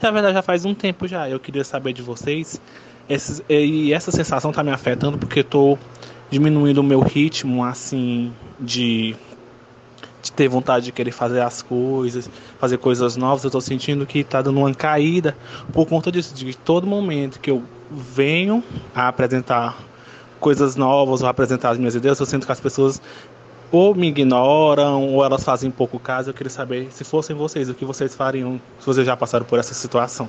Na verdade, já faz um tempo já. Eu queria saber de vocês. E essa sensação tá me afetando porque eu tô diminuindo o meu ritmo, assim, de de ter vontade de querer fazer as coisas, fazer coisas novas, eu tô sentindo que tá dando uma caída por conta disso, de todo momento que eu venho a apresentar coisas novas ou apresentar as minhas ideias, eu sinto que as pessoas ou me ignoram ou elas fazem pouco caso. Eu queria saber se fossem vocês, o que vocês fariam se vocês já passaram por essa situação.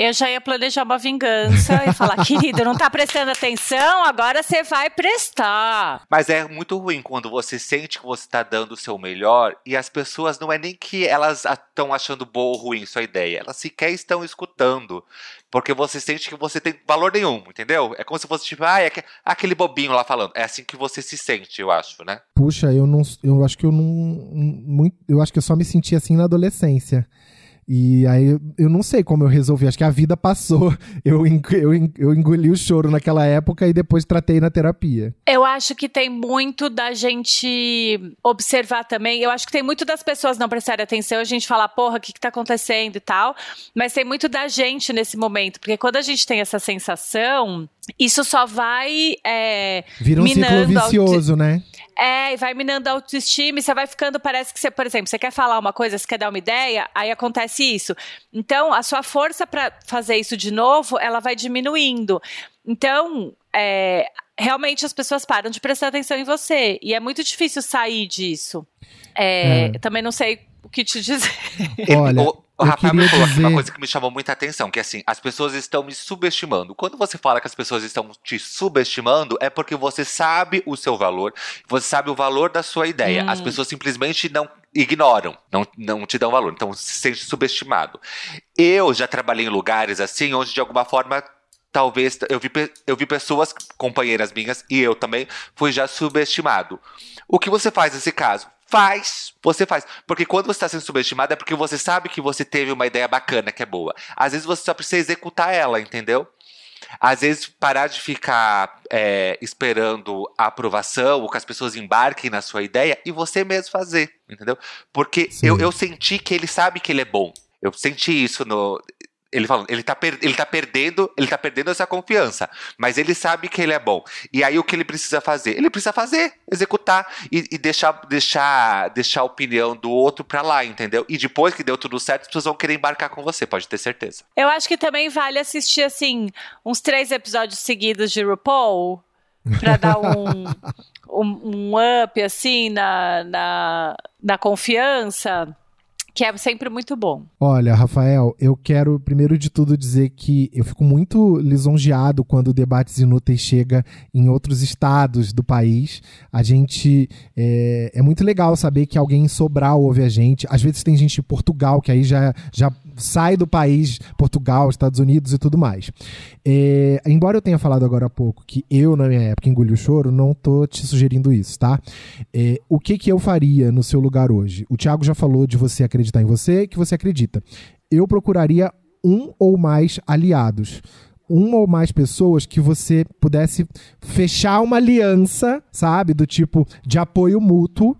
Eu já ia planejar uma vingança e falar, querido, não tá prestando atenção, agora você vai prestar. Mas é muito ruim quando você sente que você está dando o seu melhor e as pessoas não é nem que elas estão achando boa ou ruim sua ideia, elas sequer estão escutando. Porque você sente que você tem valor nenhum, entendeu? É como se fosse tipo, ah, é que- aquele bobinho lá falando. É assim que você se sente, eu acho, né? Puxa, eu não. Eu acho que eu não. Muito, eu acho que eu só me senti assim na adolescência. E aí eu- não sei como eu resolvi. Acho que a vida passou. Eu, eu, eu engoli o choro naquela época e depois tratei na terapia. Eu acho que tem muito da gente observar também. Eu acho que tem muito das pessoas não prestarem atenção, a gente falar, porra, o que, que tá acontecendo e tal. Mas tem muito da gente nesse momento. Porque quando a gente tem essa sensação, isso só vai. é, Vira um Minando ciclo vicioso, né? É, e vai minando a autoestima e você vai ficando, parece que você, por exemplo, você quer falar uma coisa, você quer dar uma ideia, aí acontece isso. Então, a sua força para fazer isso de novo, ela vai diminuindo. Então, é, realmente as pessoas param de prestar atenção em você. E é muito difícil sair disso. É, É. Também não sei o que te dizer. Olha, o, eu Rafael me falou aqui uma dizer- coisa que me chamou muita atenção, que assim, as pessoas estão me subestimando. Quando você fala que as pessoas estão te subestimando, é porque você sabe o seu valor, você sabe o valor da sua ideia. Hum. As pessoas simplesmente não ignoram, não, não te dão valor, então se sente subestimado. Eu já trabalhei em lugares assim, onde de alguma forma talvez eu vi, eu vi pessoas, companheiras minhas, e eu também, fui já subestimado. O que você faz nesse caso? Faz, você faz. Porque quando você está sendo subestimado é porque você sabe que você teve uma ideia bacana, que é boa. Às vezes você só precisa executar ela, entendeu? Às vezes parar de ficar é, esperando a aprovação ou que as pessoas embarquem na sua ideia e você mesmo fazer, entendeu? Porque Sim. eu, eu senti que ele sabe que ele é bom. Eu senti isso no. Ele falando, ele tá, ele tá perdendo, ele tá perdendo essa confiança, mas ele sabe que ele é bom. E aí o que ele precisa fazer? Ele precisa fazer, executar e, e deixar, deixar, deixar a opinião do outro pra lá, entendeu? E depois que deu tudo certo, as pessoas vão querer embarcar com você, pode ter certeza. Eu acho que também vale assistir, assim, uns três episódios seguidos de RuPaul. Pra dar um, um, um up, assim, na, na, na confiança. Que é sempre muito bom. Olha, Rafael, eu quero primeiro de tudo dizer que eu fico muito lisonjeado quando o Debates Inúteis chega em outros estados do país. A gente. É, é muito legal saber que alguém em Sobral ouve a gente. Às vezes tem gente em Portugal, que aí já, já sai do país, Portugal, Estados Unidos e tudo mais. É, embora eu tenha falado agora há pouco que eu, na minha época, engoli o choro, não tô te sugerindo isso, tá? É, o que, que eu faria no seu lugar hoje? O Thiago já falou de você acreditar em você, que você acredita. Eu procuraria um ou mais aliados. Uma ou mais pessoas que você pudesse fechar uma aliança, sabe? Do tipo de apoio mútuo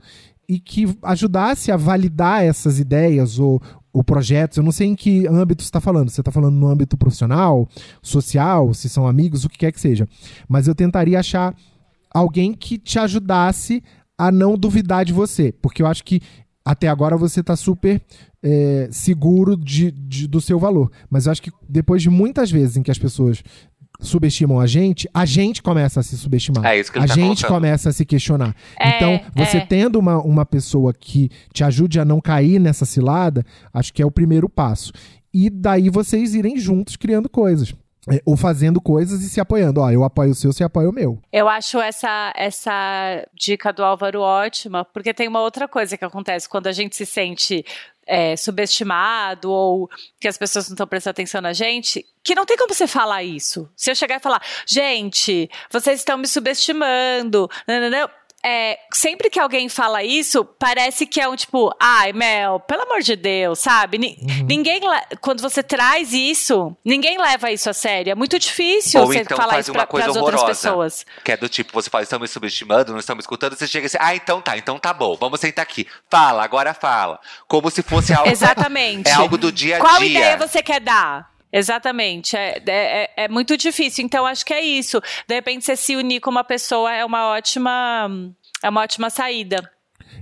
e que ajudasse a validar essas ideias ou, ou projetos. Eu não sei em que âmbito você está falando. Você está falando no âmbito profissional, social, se são amigos, o que quer que seja. Mas eu tentaria achar alguém que te ajudasse a não duvidar de você. Porque eu acho que até agora você está super é, seguro de, de- do seu valor. Mas eu acho que depois de muitas vezes em que as pessoas subestimam a gente, a gente começa a se subestimar. É isso que ele a tá gente colocando. começa a se questionar. É, então, você é. tendo uma, uma pessoa que te ajude a não cair nessa cilada, acho que é o primeiro passo. E daí vocês irem juntos criando coisas. É, ou fazendo coisas e se apoiando. Ó, eu apoio o seu, você apoia o meu. Eu acho essa, essa dica do Álvaro ótima, porque tem uma outra coisa que acontece quando a gente se sente é, subestimado ou que as pessoas não estão prestando atenção na gente, que não tem como você falar isso. Se eu chegar e falar, gente, vocês estão me subestimando, não, não, não. É, sempre que alguém fala isso, parece que é um tipo, ai, Mel, pelo amor de Deus, sabe? Ni- Ninguém, quando você traz isso, ninguém leva isso a sério. É muito difícil Ou você então falar faz isso uma para coisa as outras horrorosa. pessoas. Que é do tipo, você fala, estão me subestimando, não estão me escutando, você chega assim, ah, então tá, então tá bom, vamos sentar aqui. Fala, agora fala. Como se fosse algo. Exatamente. É algo do dia a Qual dia. ideia você quer dar? Exatamente, é, é, é- é muito difícil. Então, acho que é isso. De repente, você se unir com uma pessoa é uma ótima, é uma ótima saída.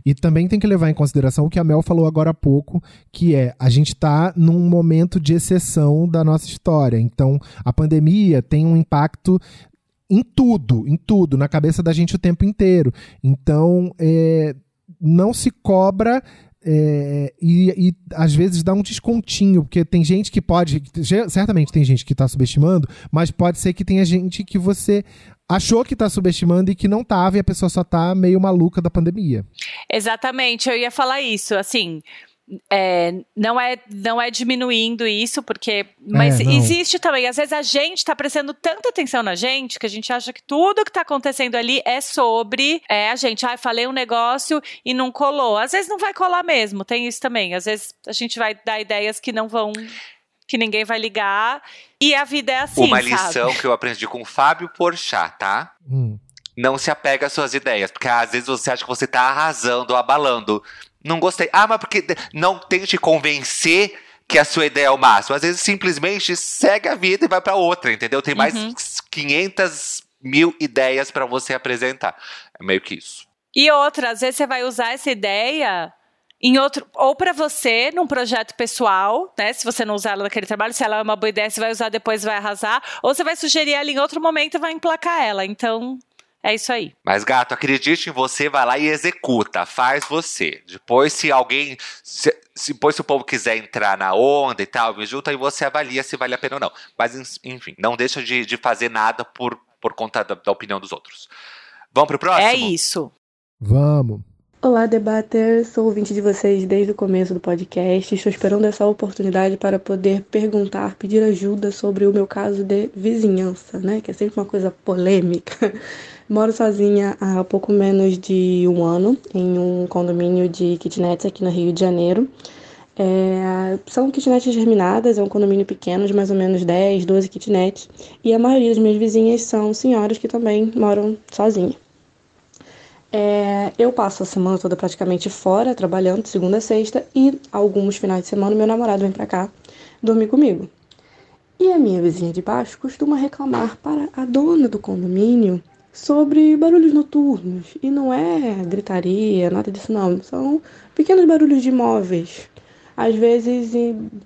E também tem que levar em consideração o que a Mel falou agora há pouco, que é a gente está num momento de exceção da nossa história. Então, a pandemia tem um impacto em tudo, em tudo, na cabeça da gente o tempo inteiro. Então, é, não se cobra. É, e, e às vezes dá um descontinho, porque tem gente que pode. Certamente tem gente que está subestimando, mas pode ser que tenha gente que você achou que está subestimando e que não estava, e a pessoa só está meio maluca da pandemia. Exatamente, eu ia falar isso. Assim, é, não, é, não é diminuindo isso, porque. Mas É, existe também. Às vezes a gente está prestando tanta atenção na gente que a gente acha que tudo que está acontecendo ali é sobre é, a gente. Ah, falei um negócio e não colou. Às vezes não vai colar mesmo, tem isso também. Às vezes a gente vai dar ideias que não vão. que ninguém vai ligar. E a vida é assim. Uma sabe? lição que eu aprendi com o Fábio Porchat, tá? Hum. Não se apega às suas ideias, porque às vezes você acha que você tá arrasando, abalando. Não gostei. Ah, mas porque não tente convencer que a sua ideia é o máximo. Às vezes simplesmente segue a vida e vai pra outra, entendeu? Tem mais Uhum. 500 mil ideias pra você apresentar. É meio que isso. E outra, às vezes você vai usar essa ideia em outro, ou para você, num projeto pessoal, né? Se você não usar ela naquele trabalho, se ela é uma boa ideia, você vai usar depois vai arrasar, ou você vai sugerir ela em outro momento e vai emplacar ela. Então, É isso aí. Mas, gato, acredite em você, vai lá e executa, faz você. Depois, se alguém. Se, se, depois, se o povo quiser entrar na onda e tal, me junta e você avalia se vale a pena ou não. Mas, enfim, não deixa de, de fazer nada por, por conta da, da opinião dos outros. Vamos pro próximo? É isso. Vamos. Olá, debater. Sou ouvinte de vocês desde o começo do podcast. Estou esperando essa oportunidade para poder perguntar, pedir ajuda sobre o meu caso de vizinhança, né? Que é sempre uma coisa polêmica. Moro sozinha há pouco menos de um ano em um condomínio de kitnets aqui no Rio de Janeiro. É, são kitnets germinadas, é um condomínio pequeno de mais ou menos 10, 12 kitnets. E a maioria das minhas vizinhas são senhoras que também moram sozinhas. É, eu passo a semana toda praticamente fora, trabalhando segunda a sexta, e alguns finais de semana meu namorado vem pra cá dormir comigo. E a minha vizinha de baixo costuma reclamar para a dona do condomínio sobre barulhos noturnos. E não é gritaria, nada disso não. São pequenos barulhos de imóveis. Às vezes,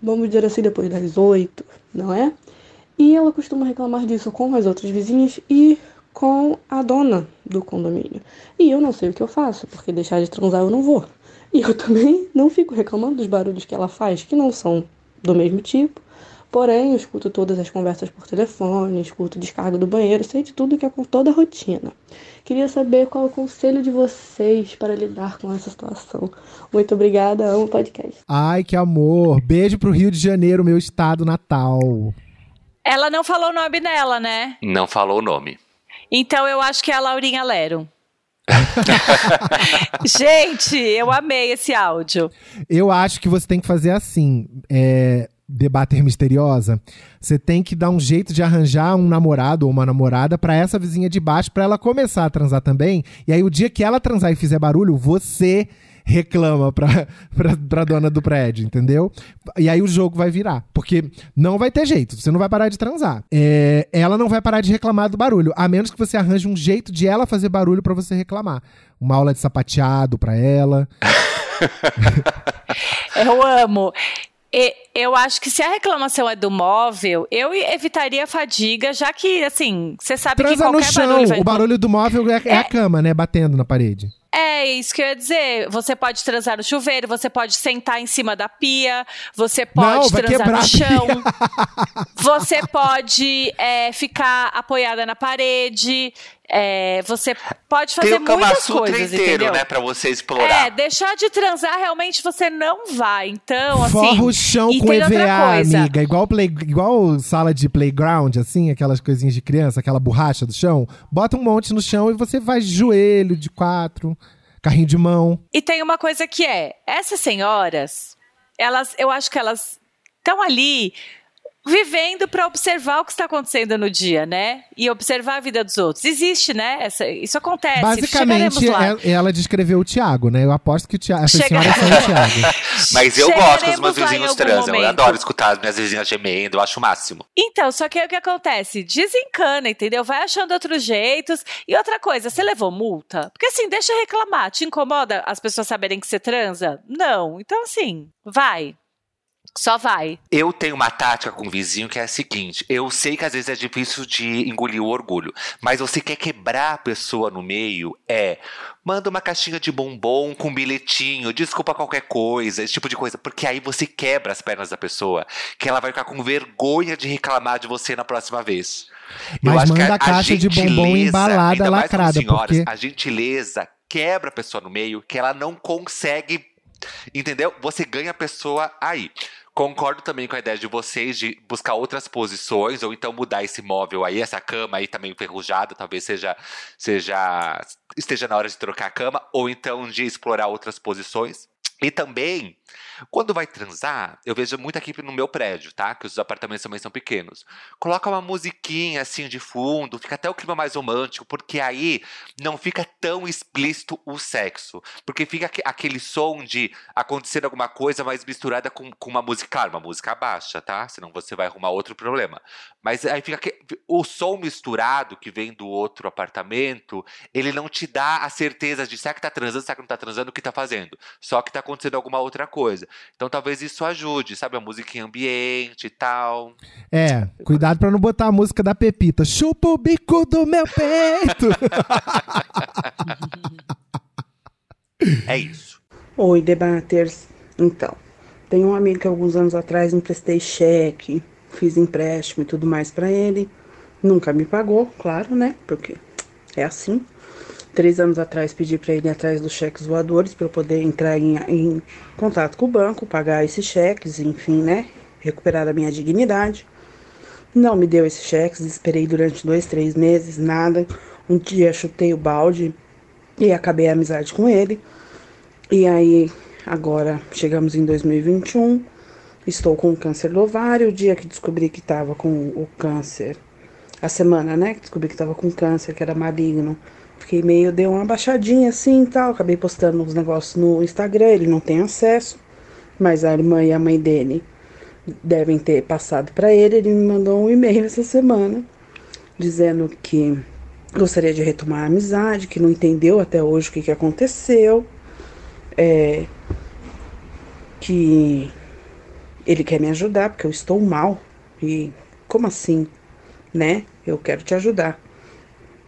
vamos dizer assim, depois das oito, não é? E ela costuma reclamar disso com as outras vizinhas e com a dona do condomínio. E eu não sei o que eu faço, porque deixar de transar eu não vou. E eu também não fico reclamando dos barulhos que ela faz, que não são do mesmo tipo. Porém, eu escuto todas as conversas por telefone, escuto descarga do banheiro, sei de tudo que é com toda a rotina. Queria saber qual é o conselho de vocês para lidar com essa situação. Muito obrigada, amo o podcast. Ai, que amor. Beijo pro Rio de Janeiro, meu estado natal. Ela não falou o nome dela, né? Não falou o nome. Então eu acho que é a Laurinha Lero. Gente, eu amei esse áudio. Eu acho que você tem que fazer assim. É, debater misteriosa, você tem que dar um jeito de arranjar um namorado ou uma namorada para essa vizinha de baixo para ela começar a transar também. E aí o dia que ela transar e fizer barulho, você reclama pra, pra, pra dona do prédio, entendeu? E aí o jogo vai virar. Porque não vai ter jeito, você não vai parar de transar. É, ela não vai parar de reclamar do barulho, a menos que você arranje um jeito de ela fazer barulho para você reclamar. Uma aula de sapateado pra ela. Eu amo. E eu acho que se a reclamação é do móvel, eu evitaria a fadiga, já que, assim, você sabe Transa que qualquer no chão. barulho vai... O barulho do móvel é, é a cama, né? Batendo na parede. É isso que eu ia dizer. Você pode transar no chuveiro, você pode sentar em cima da pia, você pode Não, transar no chão, você pode é, ficar apoiada na parede, é, você pode Tem fazer o Kama muitas Sutra coisas, inteiro, entendeu? né, pra você explorar. É, deixar de transar realmente você não vai. Então, assim. Forra o chão com tem EVA, amiga. Igual, play, igual sala de playground, assim, aquelas coisinhas de criança, aquela borracha do chão. Bota um monte no chão e você faz joelho de quatro, carrinho de mão. E tem uma coisa que é, essas senhoras, elas, eu acho que elas estão ali vivendo para observar o que está acontecendo no dia, né? E observar a vida dos outros. Existe, né? Essa, isso acontece. Basicamente, Chegaremos lá. é- ela descreveu o Thiago, né? Eu aposto que o Thiago, essas Chega- senhoras são o Thiago. Mas eu gosto que os meus vizinhos algum transam. Eu momento. adoro escutar as minhas vizinhas gemendo, eu acho o máximo. Então, só que aí o que acontece? Desencana, entendeu? Vai achando outros jeitos. E outra coisa, você levou multa? Porque assim, deixa reclamar. Te incomoda as pessoas saberem que você transa? Não. Então, assim, vai. Só vai. Eu tenho uma tática com o vizinho que é a seguinte: eu sei que às vezes é difícil de engolir o orgulho, mas você quer quebrar a pessoa no meio, é. Manda uma caixinha de bombom com um bilhetinho, desculpa qualquer coisa, esse tipo de coisa. Porque aí você quebra as pernas da pessoa, que ela vai ficar com vergonha de reclamar de você na próxima vez. Eu Mas acho que manda a caixa de bombom gentileza, embalada, ainda mais com lacrada, senhoras, porque- A gentileza quebra a pessoa no meio, que ela não consegue Entendeu? Você ganha a pessoa aí. Concordo também com a ideia de vocês de buscar outras posições, ou então mudar esse móvel aí, essa cama aí também enferrujada, talvez seja, seja esteja na hora de trocar a cama, ou então de explorar outras posições. E também, quando vai transar, eu vejo muito aqui no meu prédio, tá? Que os apartamentos também são pequenos. Coloca uma musiquinha assim de fundo, fica até o clima mais romântico, porque aí não fica tão explícito o sexo. Porque fica aque- aquele som de acontecer alguma coisa, mas misturada com, com uma música, claro, uma música baixa, tá? Senão você vai arrumar outro problema. Mas aí fica aque- o som misturado que vem do outro apartamento, ele não te dá a certeza de será que tá transando, será que não tá transando, o que tá fazendo. Só que tá acontecendo alguma outra coisa. Então talvez isso ajude, sabe? A música em ambiente e tal. É, cuidado pra não botar a música da Pepita. Chupa o bico do meu peito. É isso. Oi, debaters. Então, tem um amigo que alguns anos atrás emprestei cheque, fiz empréstimo e tudo mais pra ele. Nunca me pagou, claro, né? Porque é assim. Três anos atrás pedi para ele ir atrás dos cheques voadores para eu poder entrar em, em contato com o banco, pagar esses cheques, enfim, né? Recuperar a minha dignidade. Não me deu esses cheques, esperei durante dois, três meses, nada. Um dia chutei o balde e acabei a amizade com ele. E aí, agora chegamos em 2021, estou com câncer do ovário. O dia que descobri que estava com o câncer, a semana, né, que descobri que estava com câncer, que era maligno, fiquei meio, deu uma baixadinha assim e tal. Acabei postando uns negócios no Instagram, ele não tem acesso, mas a irmã e a mãe dele devem ter passado para ele. Ele me mandou um e-mail essa semana dizendo que gostaria de retomar a amizade, que não entendeu até hoje o que, que aconteceu, é, que ele quer me ajudar porque eu estou mal. E como assim, né? Eu quero te ajudar.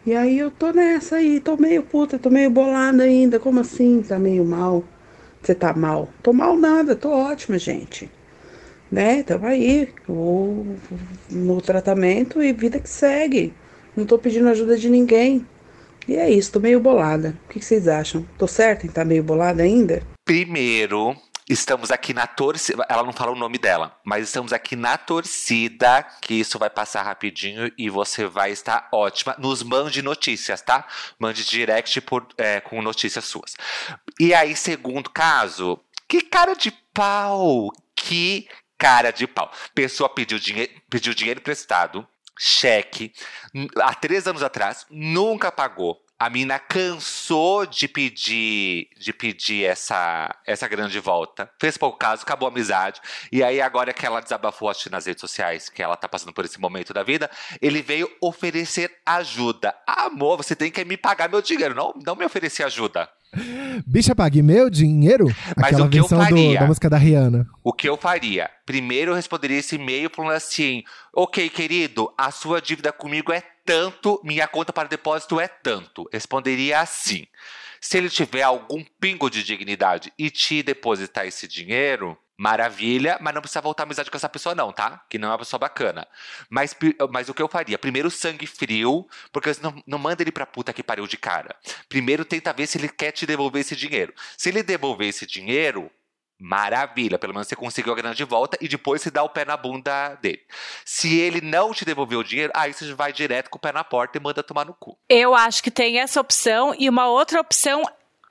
E aí eu tô nessa aí, tô meio puta, tô meio bolada ainda. Como assim? Tá meio mal? Você tá mal? Tô mal nada, tô ótima, gente. Né? Tamo aí, vou no tratamento e vida que segue. Não tô pedindo ajuda de ninguém. E é isso, tô meio bolada. O que, vocês acham? Tô certa em tá meio bolada ainda? Primeiro, estamos aqui na torcida. Ela não fala o nome dela, mas estamos aqui na torcida que isso vai passar rapidinho e você vai estar ótima. Nos mande notícias, tá? Mande direct por, é, com notícias suas. E aí, segundo caso, que cara de pau! Que cara de pau. Pessoa pediu dinheiro, pediu dinheiro emprestado cheque há três anos atrás, nunca pagou. A mina cansou de pedir de pedir essa, essa grande volta. Fez pouco caso, acabou a amizade. E aí, agora que ela desabafou acho, nas redes sociais, que ela tá passando por esse momento da vida, ele veio oferecer ajuda. Amor, você tem que me pagar meu dinheiro, não, não me oferecer ajuda. Bicha, pague meu dinheiro? Mas Aquela o que eu versão do- faria? da música da Rihanna. O que eu faria? Primeiro eu responderia esse e-mail falando assim: Ok, querido, a sua dívida comigo é tanto, minha conta para depósito é tanto. Responderia assim. Se ele tiver algum pingo de dignidade e te depositar esse dinheiro, maravilha, mas não precisa voltar a amizade com essa pessoa, não, tá? Que não é uma pessoa bacana. Mas, mas o que eu faria? Primeiro, sangue frio, porque não, não manda ele pra puta que pariu de cara. Primeiro, tenta ver se ele quer te devolver esse dinheiro. Se ele devolver esse dinheiro, Maravilha, pelo menos você conseguiu a grana de volta e depois você dá o pé na bunda dele. Se ele não te devolver o dinheiro, aí você vai direto com o pé na porta e manda tomar no cu. Eu acho que tem essa opção e uma outra opção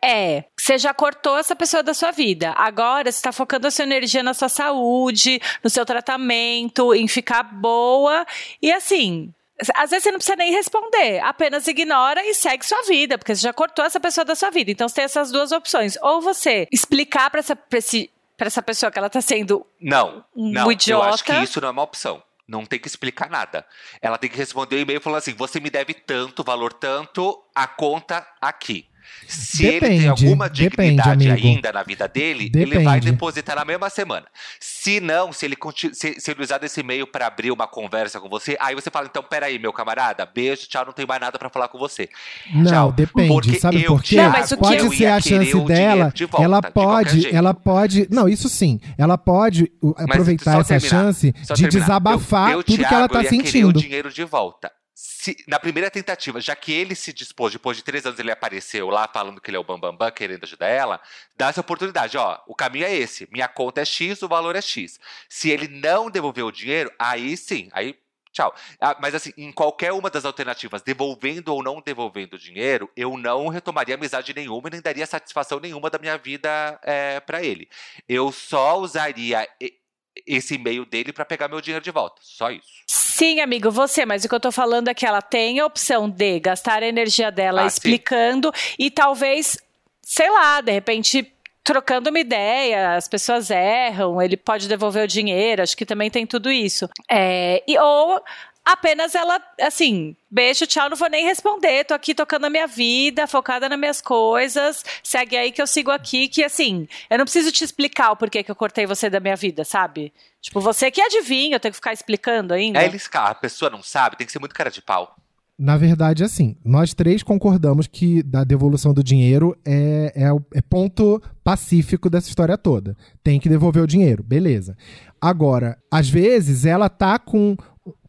é, você já cortou essa pessoa da sua vida. Agora você está focando a sua energia na sua saúde, no seu tratamento, em ficar boa. E assim, às vezes você não precisa nem responder, apenas ignora e segue sua vida, porque você já cortou essa pessoa da sua vida. Então você tem essas duas opções. Ou você explicar para essa, pra esse- pra essa pessoa que ela tá sendo Não, Um não, eu idiota. acho que isso não é uma opção. Não tem que explicar nada. Ela tem que responder o e-mail falando assim: você me deve tanto, valor tanto, a conta aqui. Se ele tem Depende, alguma depende, dignidade amigo. ainda na vida dele, ele vai Depende. depositar na mesma semana. Se não, se ele, se, se ele usar desse e-mail pra abrir uma conversa com você, aí você fala: então, peraí, meu camarada, beijo, tchau, não tem mais nada pra falar com você. Não, Tchau. depende. Porque Sabe por quê? Thiago, Não, mas o que pode eu ser a chance dela. de volta, ela pode, ela pode. Não, isso sim. Ela pode aproveitar essa terminar, chance de terminar. desabafar Eu- eu, tudo que ela Thiago, tá eu ia sentindo. o dinheiro de volta. Se, na primeira tentativa, já que ele se dispôs, depois de três anos ele apareceu lá falando que ele é o Bambambam, Bam Bam, querendo ajudar ela, dá essa oportunidade. Ó, o caminho é esse. Minha conta é X, o valor é X. Se ele não devolver o dinheiro, aí sim, aí tchau. Ah, mas assim, em qualquer uma das alternativas, devolvendo ou não devolvendo o dinheiro, eu não retomaria amizade nenhuma e nem daria satisfação nenhuma da minha vida é, para ele. Eu só usaria esse e-mail dele pra pegar meu dinheiro de volta. Só isso. Sim, amigo, você, mas o que eu tô falando é que ela tem a opção de gastar a energia dela Ah, sim. explicando e talvez, sei lá, de repente trocando uma ideia, as pessoas erram, ele pode devolver o dinheiro, acho que também tem tudo isso. É, e, ou Apenas ela, assim, beijo, tchau, não vou nem responder. Tô aqui tocando a minha vida, focada nas minhas coisas. Segue aí que eu sigo aqui, que assim, eu não preciso te explicar o porquê que eu cortei você da minha vida, sabe? Tipo, você que adivinha, eu tenho que ficar explicando ainda. É eles a pessoa não sabe, tem que ser muito cara de pau. Na verdade, assim, nós três concordamos que da devolução do dinheiro é, é, é ponto pacífico dessa história toda. Tem que devolver o dinheiro, beleza. Agora, às vezes ela tá com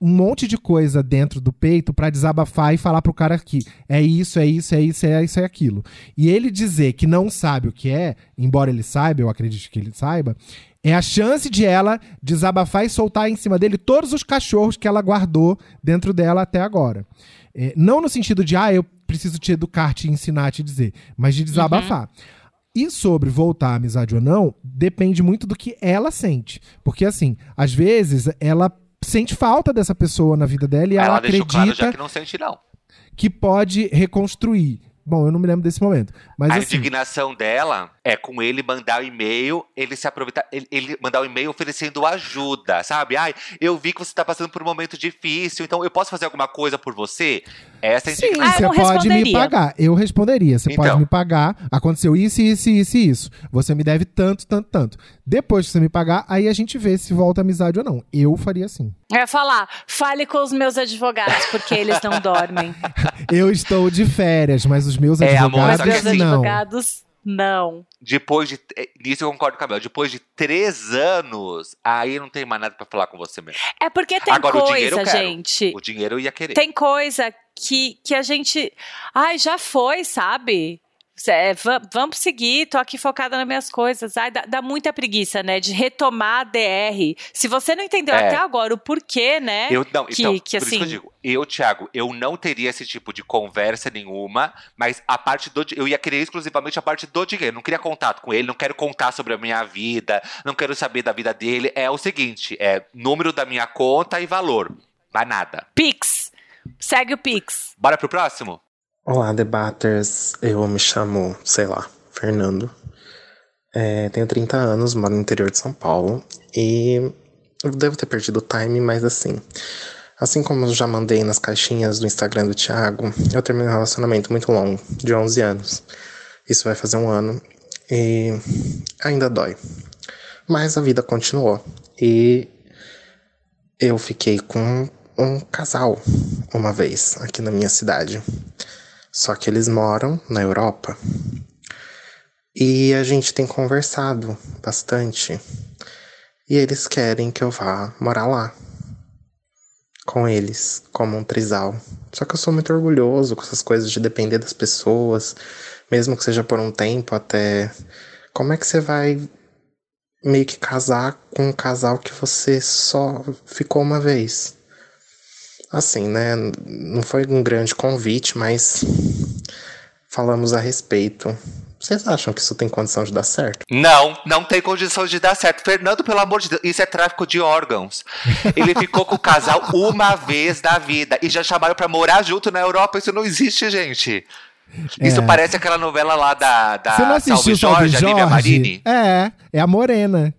um monte de coisa dentro do peito pra desabafar e falar pro cara que é isso, é isso, é isso, é isso, é aquilo. E ele dizer que não sabe o que é, embora ele saiba, eu acredito que ele saiba, é a chance de ela desabafar e soltar em cima dele todos os cachorros que ela guardou dentro dela até agora. É, não no sentido de, ah, eu preciso te educar, te ensinar, te dizer, mas de desabafar. E sobre voltar à amizade ou não, depende muito do que ela sente. Porque, assim, às vezes ela sente falta dessa pessoa na vida dela e ela, ela acredita claro já que não sente, não. que pode reconstruir. Bom, eu não me lembro desse momento. Mas a assim, indignação dela é com ele mandar o e-mail, ele se aproveitar, ele, ele mandar o e-mail oferecendo ajuda, sabe? Ai, eu vi que você tá passando por um momento difícil, então eu posso fazer alguma coisa por você? Essa é a Sim, você pode me pagar. Eu responderia. Você Então. pode me pagar. Aconteceu isso, isso, isso e isso. Você me deve tanto, tanto, tanto. Depois que você me pagar, aí a gente vê se volta amizade ou não. Eu faria assim. Eu ia falar, fale com os meus advogados, porque eles não dormem. Eu estou de férias, mas os meus É, amor, advogados Meus assim, não. advogados, não. Depois de. é, Nisso eu concordo com a Mel. Depois de três anos, aí não tem mais nada pra falar com você mesmo. É porque tem Agora, o dinheiro coisa, eu quero. gente. O dinheiro eu ia querer. Tem coisa que, que a gente. Ai, já foi, sabe? É, va- vamos seguir, tô aqui focada nas minhas coisas. Ai, dá, dá muita preguiça, né? De retomar a DR. Se você não entendeu É. até agora o porquê, né? Eu, não, que, então, que por assim. isso que eu digo, eu, Thiago, eu não teria esse tipo de conversa nenhuma, mas a parte do eu ia querer exclusivamente a parte do dinheiro. Não queria contato com ele, não quero contar sobre a minha vida, não quero saber da vida dele. É o seguinte, é número da minha conta e valor. Mais nada. Pix. Segue o Pix. Bora pro próximo? Olá, debaters. Eu me chamo, sei lá, Fernando. É, tenho 30 anos, moro no interior de São Paulo. E eu devo ter perdido o time, mas assim. Assim como eu já mandei nas caixinhas do Instagram do Thiago, eu terminei um relacionamento muito longo, de 11 anos. Isso vai fazer um ano. E ainda dói. Mas a vida continuou. E eu fiquei com um casal uma vez aqui na minha cidade. Só que eles moram na Europa. E a gente tem conversado bastante. E eles querem que eu vá morar lá. Com eles, como um trisal. Só que eu sou muito orgulhoso com essas coisas de depender das pessoas, mesmo que seja por um tempo até. Como é que você vai meio que casar com um casal que você só ficou uma vez? Assim, né? Não foi um grande convite, mas falamos a respeito. Vocês acham que isso tem condição de dar certo? Não, não tem condição de dar certo. Fernando, pelo amor de Deus, isso é tráfico de órgãos. Ele ficou com o casal uma vez na vida e já chamaram pra morar junto na Europa. Isso não existe, gente. Isso É. parece aquela novela lá da, da Você não assistiu Salve Jorge, a Lívia Marini. É, é a Morena.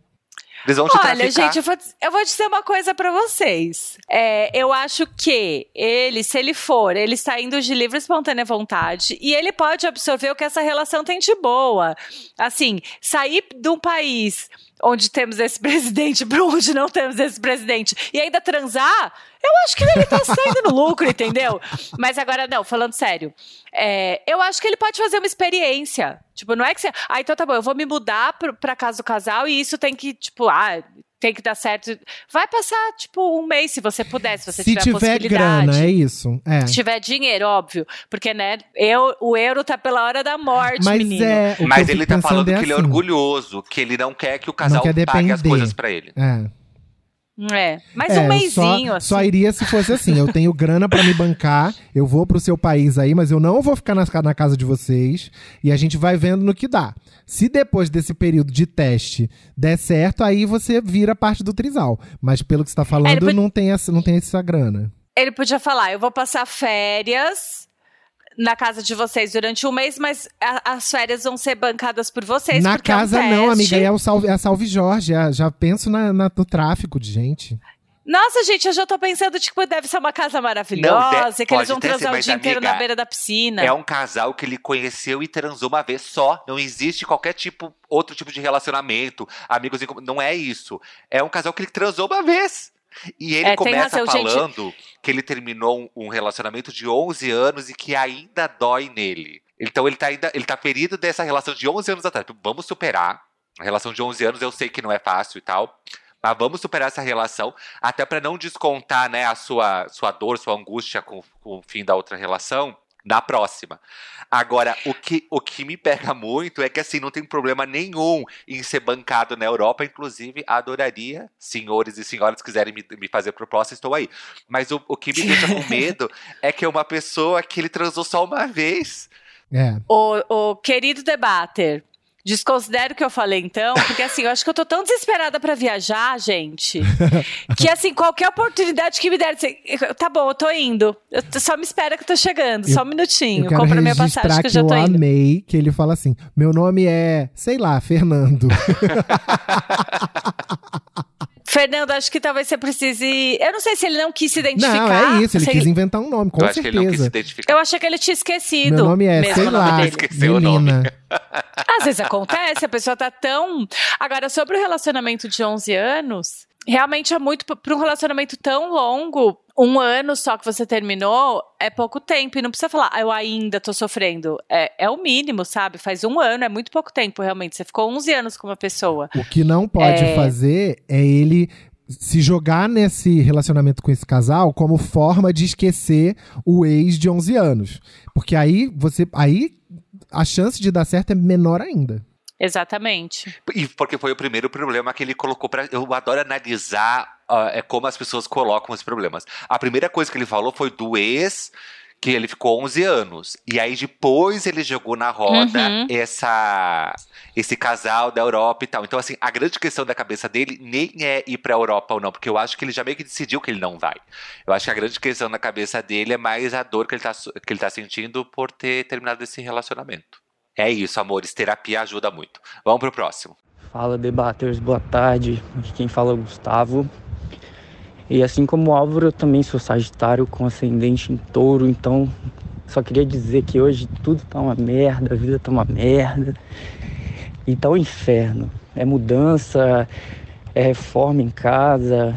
Eles vão te Olha, traficar. gente, eu vou, eu vou dizer uma coisa pra vocês. É, eu acho que ele, se ele for, ele está indo de livre e espontânea vontade e ele pode absorver o que essa relação tem de boa. Assim, sair de um país onde temos esse presidente para onde não temos esse presidente e ainda transar, eu acho que ele tá saindo no lucro, entendeu? Mas agora, não, falando sério, é, eu acho que ele pode fazer uma experiência. Tipo, não é que você. Ah, então tá bom, eu vou me mudar pro, pra casa do casal e isso tem que, tipo, ah, tem que dar certo. Vai passar, tipo, um mês se você puder, se você Se tiver, a tiver possibilidade. grana, é isso. É. Se tiver dinheiro, óbvio. Porque, né, eu, o euro tá pela hora da morte, Mas menino. é. Mas ele tá falando é que ele é assim. orgulhoso, que ele não quer que o casal quer pague as coisas pra ele. É. É, mas É, um mêsinho, só, assim. só iria se fosse assim. Eu tenho grana pra me bancar, eu vou pro seu país aí, mas eu não vou ficar na, na casa de vocês e a gente vai vendo no que dá. Se depois desse período de teste der certo, aí você vira parte do trisal. Mas pelo que você tá falando, É, não, tem essa, não tem essa grana. Ele podia falar: eu vou passar férias na casa de vocês durante um mês, mas a- as férias vão ser bancadas por vocês. na porque é um casa não, amiga, é, o salve, é a Salve Jorge. é- já penso na, na- no tráfico de gente. Nossa, gente, eu já tô pensando, tipo, deve ser uma casa maravilhosa, de- que eles pode vão até ser, transar o dia inteiro na beira da piscina. É um casal que ele conheceu e transou uma vez só. Não existe qualquer tipo, outro tipo de relacionamento, amigos. Não é isso. É um casal que ele transou uma vez. E ele É, começa razão, gente. falando que ele terminou um, um relacionamento de 11 anos e que ainda dói nele. Então ele tá ainda, ele tá ferido dessa relação de 11 anos atrás. Vamos superar. A relação de 11 anos eu sei que não é fácil e tal. Mas vamos superar essa relação, até para não descontar né, a sua, sua dor, sua angústia com, com o fim da outra relação na próxima. Agora, o que, o que me pega muito é que assim, não tem problema nenhum em ser bancado na Europa. Inclusive, adoraria, senhores e senhoras que quiserem me, me fazer proposta, estou aí. Mas o, o que me deixa com medo é que é uma pessoa que ele transou só uma vez. É. O, o querido debater. Desconsidero o que eu falei, então, porque assim, eu acho que eu tô tão desesperada pra viajar, gente, que assim, qualquer oportunidade que me der, assim, tá bom, eu tô indo. Eu só me espera que eu tô chegando, só um minutinho. Eu Compra minha passagem que eu já eu tô indo. amei que ele fala assim: meu nome é, sei lá, Fernando. Fernando, acho que talvez você precise. Eu não sei se ele não quis se identificar. Não, é isso, ele quis inventar um nome, com eu acho que ele não quis se certeza. identificar. Eu achei que ele tinha esquecido. Meu nome é, mesmo sei lá, dele. Esqueceu o nome. menina. Às vezes acontece, a pessoa tá tão. Agora, sobre o relacionamento de 11 anos, realmente é muito. Para um relacionamento tão longo, um ano só que você terminou é pouco tempo. E não precisa falar, ah, eu ainda tô sofrendo. É, é o mínimo, sabe? Faz um ano, é muito pouco tempo, realmente. Você ficou 11 anos com uma pessoa. O que não pode É. fazer é ele se jogar nesse relacionamento com esse casal como forma de esquecer o ex de 11 anos. Porque aí você aí a chance de dar certo é menor ainda. Exatamente. E porque foi o primeiro problema que ele colocou pra. Eu adoro analisar é como as pessoas colocam os problemas. A primeira coisa que ele falou foi do ex, que ele ficou 11 anos. E aí depois ele jogou na roda Uhum. essa esse casal da Europa e tal. Então, assim, a grande questão da cabeça dele nem é ir pra Europa ou não, porque eu acho que ele já meio que decidiu que ele não vai. Eu acho que a grande questão na cabeça dele é mais a dor que ele tá, su- que ele tá sentindo por ter terminado esse relacionamento. É isso, amores. Terapia ajuda muito. Vamos pro próximo. Fala debaters, boa tarde. Quem fala é o Gustavo. E assim como o Álvaro, eu também sou Sagitário com ascendente em touro, então só queria dizer que hoje tudo tá uma merda, a vida tá uma merda. E tá um inferno. É mudança, é reforma em casa,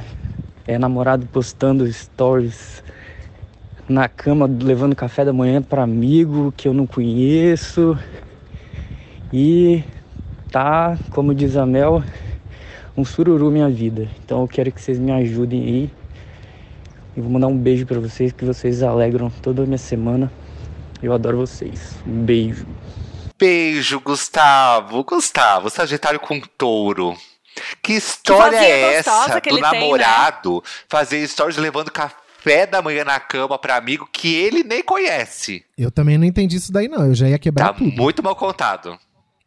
é namorado postando stories na cama levando café da manhã para amigo que eu não conheço. E tá, como diz a Mel, um sururu minha vida. Então eu quero que vocês me ajudem aí. E vou mandar um beijo pra vocês, que vocês alegram toda a minha semana. Eu adoro vocês. Um beijo. Beijo, Gustavo. Gustavo, Sagitário com touro. Que história fazia é essa que do tem, né? namorado fazer stories levando café da manhã na cama pra amigo que ele nem conhece? Eu também não entendi isso daí não, eu já ia quebrar Tá tudo. muito mal contado.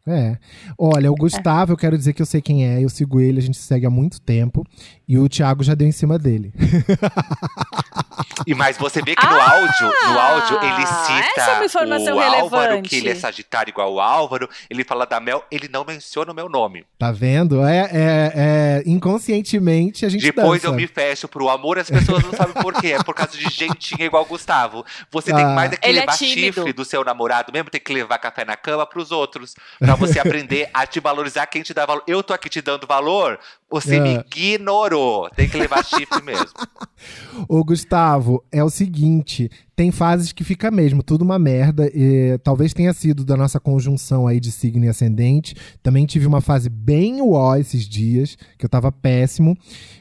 É. Olha, o Gustavo, eu quero dizer que eu sei quem é, eu sigo ele, a gente se segue há muito tempo. E o Thiago já deu em cima dele. E mas você vê que no áudio, no áudio ele essa é cita uma informação o Álvaro, relevante. que ele é Sagitário igual o Álvaro, ele fala da Mel, ele não menciona o meu nome. Tá vendo? É, é- é- inconscientemente a gente Depois dança. eu me fecho pro amor, as pessoas não sabem por quê. É por causa de gentinha igual o Gustavo. Você tem Ah. mais é que Ele é levar tímido. chifre do seu namorado, mesmo tem que levar café na cama pros outros. Pra você aprender a te valorizar quem te dá valor. Eu tô aqui te dando valor, você Ah. me ignorou. Tem que levar chifre mesmo. Ô, Gustavo, é o seguinte: tem fases que fica mesmo, tudo uma merda. e talvez tenha sido da nossa conjunção aí de signo e ascendente. Também tive uma fase bem uó esses dias, que eu tava péssimo.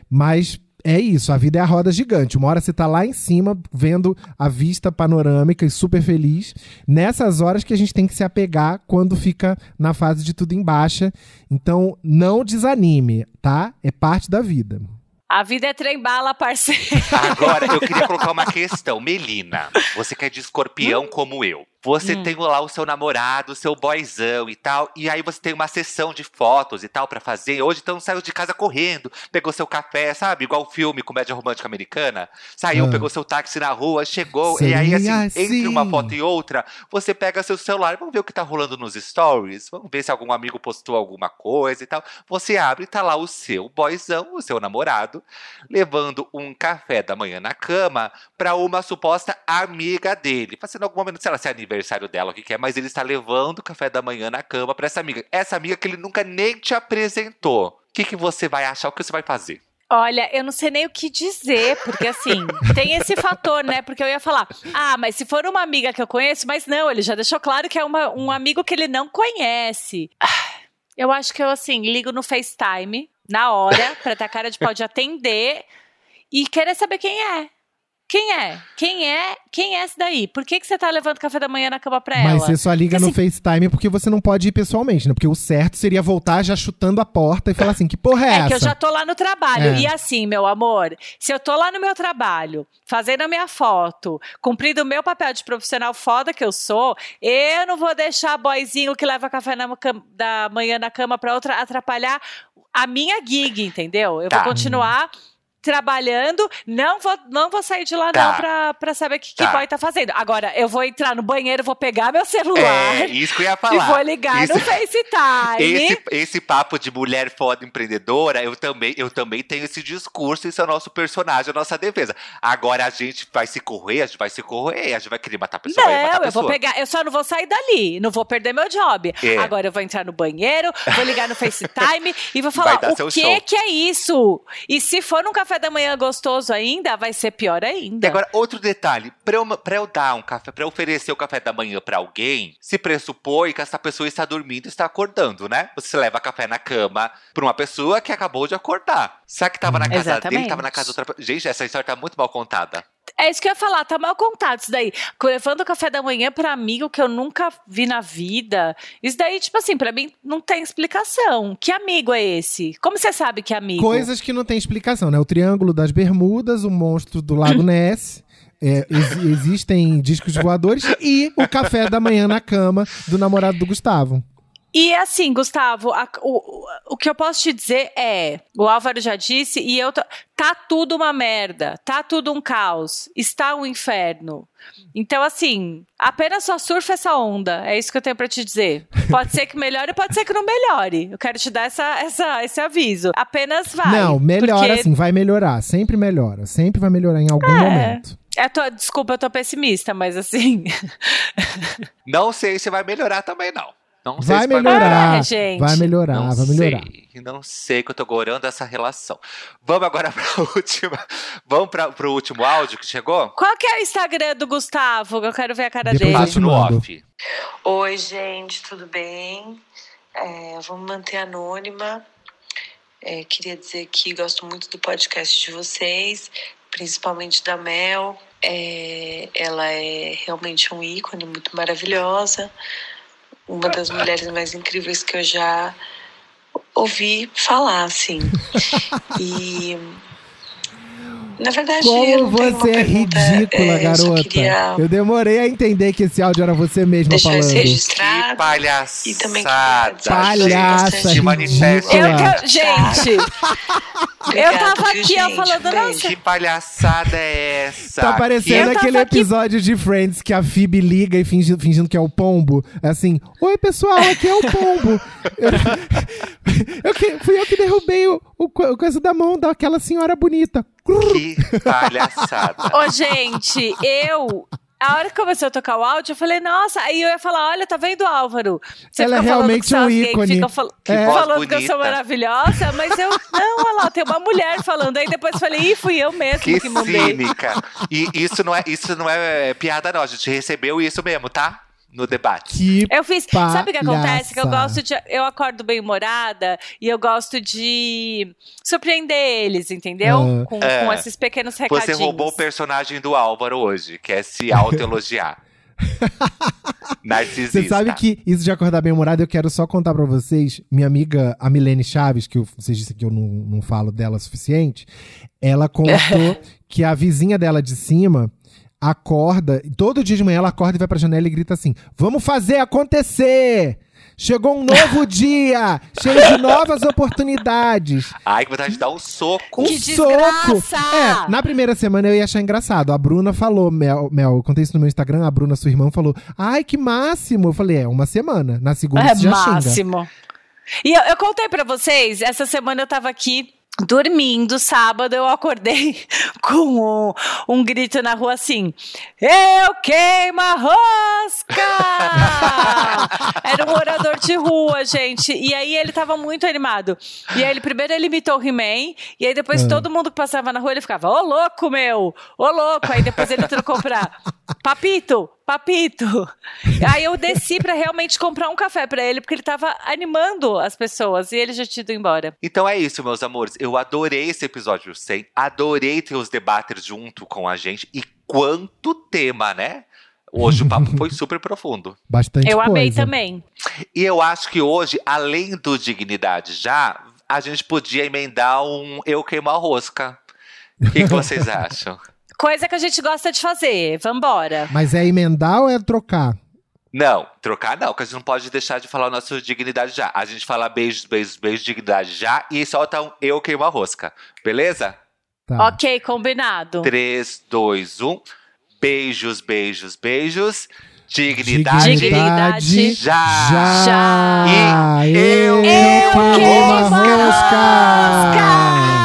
Mas é isso, a vida é a roda gigante. Uma hora você tá lá em cima, vendo a vista panorâmica e super feliz. Nessas horas que a gente tem que se apegar quando fica na fase de tudo em baixa. Então, não desanime, tá? É parte da vida. A vida é trem bala, parceiro. Agora, eu queria colocar uma questão. Melina, você que é de escorpião como eu. Você Hum. tem lá o seu namorado, o seu boyzão e tal, e aí você tem uma sessão de fotos e tal pra fazer. Hoje então saiu de casa correndo, pegou seu café, sabe? Igual o filme Comédia Romântica Americana. Saiu, Ah. pegou seu táxi na rua, chegou, e aí Seria assim, entre uma assim. foto e outra, você pega seu celular, vamos ver o que tá rolando nos stories, vamos ver se algum amigo postou alguma coisa e tal. Você abre e tá lá o seu boyzão, o seu namorado, levando um café da manhã na cama pra uma suposta amiga dele. Fazendo algum momento, sei lá, se é aniversário dela, o que que é, mas ele está levando o café da manhã na cama pra essa amiga. Essa amiga que ele nunca nem te apresentou. O que, que você vai achar? O que você vai fazer? Olha, eu não sei nem o que dizer, porque assim, tem esse fator, né? Porque eu ia falar, ah, mas se for uma amiga que eu conheço, mas não, ele já deixou claro que é uma- um amigo que ele não conhece. Eu acho que eu, assim, ligo no FaceTime, na hora, pra ter a cara de pau de atender e querer saber quem é. Quem é? Quem é? Quem é esse daí? Por que, que você tá levando café da manhã na cama pra ela? Mas você só liga Porque, no assim, FaceTime porque você não pode ir pessoalmente, né? Porque o certo seria voltar já chutando a porta e falar assim: que porra é, É essa? que eu já tô lá no trabalho. É. E assim, meu amor, se eu tô lá no meu trabalho, fazendo a minha foto, cumprindo o meu papel de profissional foda que eu sou, eu não vou deixar boyzinho que leva café na da manhã na cama pra outra atrapalhar a minha gig, entendeu? Eu Tá. vou continuar trabalhando, não vou, não vou sair de lá Tá. não pra, pra saber o que, que Tá. boy tá fazendo. Agora, eu vou entrar no banheiro, vou pegar meu celular É, isso que eu ia e falar. vou ligar Isso- no FaceTime. Esse, esse papo de mulher foda empreendedora, eu também, eu também tenho esse discurso, isso é o nosso personagem, a nossa defesa. Agora a gente vai se correr, a gente vai se correr, a gente vai querer matar a pessoa, vai matar a Não, eu pessoa. vou pegar, eu só não vou sair dali, não vou perder meu job. É. Agora eu vou entrar no banheiro, vou ligar no FaceTime e vou falar o que show. que é isso? E se for um café da manhã gostoso ainda, vai ser pior E ainda. agora, outro detalhe, pra eu, pra eu dar um café, pra eu oferecer o café da manhã pra alguém, se pressupõe que essa pessoa está dormindo e está acordando, né? Você leva café na cama pra uma pessoa que acabou de acordar. Será que tava na casa dele, Exatamente. tava na casa de outra pessoa? Gente, essa história tá muito mal contada. É isso que eu ia falar, tá mal contado isso daí. Levando o café da manhã pra amigo que eu nunca vi na vida. Isso daí, tipo assim, pra mim não tem explicação. Que amigo é esse? Como você sabe que é amigo? Coisas que não tem explicação, né? O Triângulo das Bermudas, o monstro do Lago Ness. é, ex- existem discos voadores e o café da manhã na cama do namorado do Gustavo. E assim, Gustavo, a- o, o- que eu posso te dizer é: o Álvaro já disse, e eu. tô- tá tudo uma merda, tá tudo um caos, está um inferno. Então, assim, apenas só surfa essa onda. É isso que eu tenho pra te dizer. Pode ser que melhore, pode ser que não melhore. Eu quero te dar essa, essa, esse aviso. Apenas vai. não, melhora porque- assim, vai melhorar. Sempre melhora. Sempre vai melhorar em algum É. momento. É, tô- desculpa, eu tô pessimista, mas assim. Não sei se vai melhorar também, não. Não sei Vai se melhorar. É, gente. Vai melhorar, Não vai melhorar. sei, não sei que eu tô gorando essa relação. Vamos agora pra última. Vamos pra, pro último áudio que chegou? Qual que é o Instagram do Gustavo? Eu quero ver a cara Depois dele. eu Passo no off. Oi, gente, tudo bem? É, vamos manter anônima. É, queria dizer que gosto muito do podcast de vocês, principalmente da Mel. É, ela é realmente um ícone muito maravilhosa, uma das mulheres mais incríveis que eu já ouvi falar, assim. E na verdade, eu Como você é ridícula, é, eu garota. queria Eu demorei a entender que esse áudio era você mesma deixar falando. isso Que registrado. palhaçada. E também Palhaça, De manifesto. Eu, gente, eu tava aqui ó, gente? falando, Beijo. nossa, Que palhaçada é essa? Tá parecendo Eu aquele aqui- episódio de Friends que a Phoebe liga e fingindo, fingindo que é o pombo. É Assim, oi pessoal, aqui é o pombo. eu, eu que- fui eu que derrubei o, o, o coisa da mão daquela senhora bonita. Que palhaçada. Ô, gente, eu. A hora que começou a tocar o áudio, eu falei, nossa, aí eu ia falar: olha, tá vendo, Álvaro? Você Ela é realmente que um que ícone. ficam fal- Que voz falando que eu bonita. sou maravilhosa, mas eu. Não, olha lá, tem uma mulher falando. Aí depois eu falei, ih, fui eu mesmo que, Que mandei. cínica. E isso não, é, isso não é piada, não. A gente recebeu isso mesmo, tá? No debate. Que Eu fiz. Sabe o que acontece? Que eu palhaça. gosto de. Eu acordo bem humorada e eu gosto de surpreender eles, entendeu? Ah. Com, É. com esses pequenos Você recadinhos. roubou o personagem do Álvaro hoje, que é se autoelogiar. Narcisista. Você sabe que isso de acordar bem humorado, eu quero só contar pra vocês. Minha amiga, a Milene Chaves, que eu- vocês disseram que eu não, não falo dela o suficiente, ela contou que a vizinha dela de cima acorda, todo dia de manhã ela acorda e vai pra janela e grita assim: Vamos fazer acontecer! Chegou um novo dia, cheio de novas oportunidades. Ai, que vontade de dar um soco. Um Que soco! desgraça! É, na primeira semana eu ia achar engraçado. A Bruna falou, Mel, Mel, eu contei isso no meu Instagram, a Bruna, sua irmã, falou: Ai, que máximo! Eu falei, é, uma semana. Na segunda É você já xinga. máximo. E eu, eu contei pra vocês, essa semana eu tava aqui dormindo, sábado eu acordei com um, um grito na rua assim: Eu queimo a rosca! Era um morador de rua, gente. E aí ele tava muito animado. E aí ele primeiro ele imitou o He-Man, e aí depois Ah. todo mundo que passava na rua ele ficava: Ô louco, meu! Ô louco! Aí depois ele trocou pra Papito! Papito! Aí eu desci pra realmente comprar um café pra ele, porque ele tava animando as pessoas e ele já tinha ido embora. Então é isso, meus amores. Eu adorei esse episódio 100. Adorei ter os debates junto com a gente. E quanto tema, né? Hoje o papo foi super profundo. Bastante eu coisa. amei também. E eu acho que hoje, além do Dignidade já, a gente podia emendar um Eu Queimo a Rosca. O que, que vocês acham? Coisa que a gente gosta de fazer. Vambora. Mas é emendar ou é trocar? Não, trocar não, porque a gente não pode deixar de falar o nosso Dignidade já. A gente fala beijos, beijos, beijos, Dignidade já e solta um Eu Queimo a Rosca. Beleza? Tá. Ok, combinado. 3, 2, 1. Beijos, beijos, beijos. Dignidade, Dignidade. já. Já! E eu, eu queimo a queimo a rosca!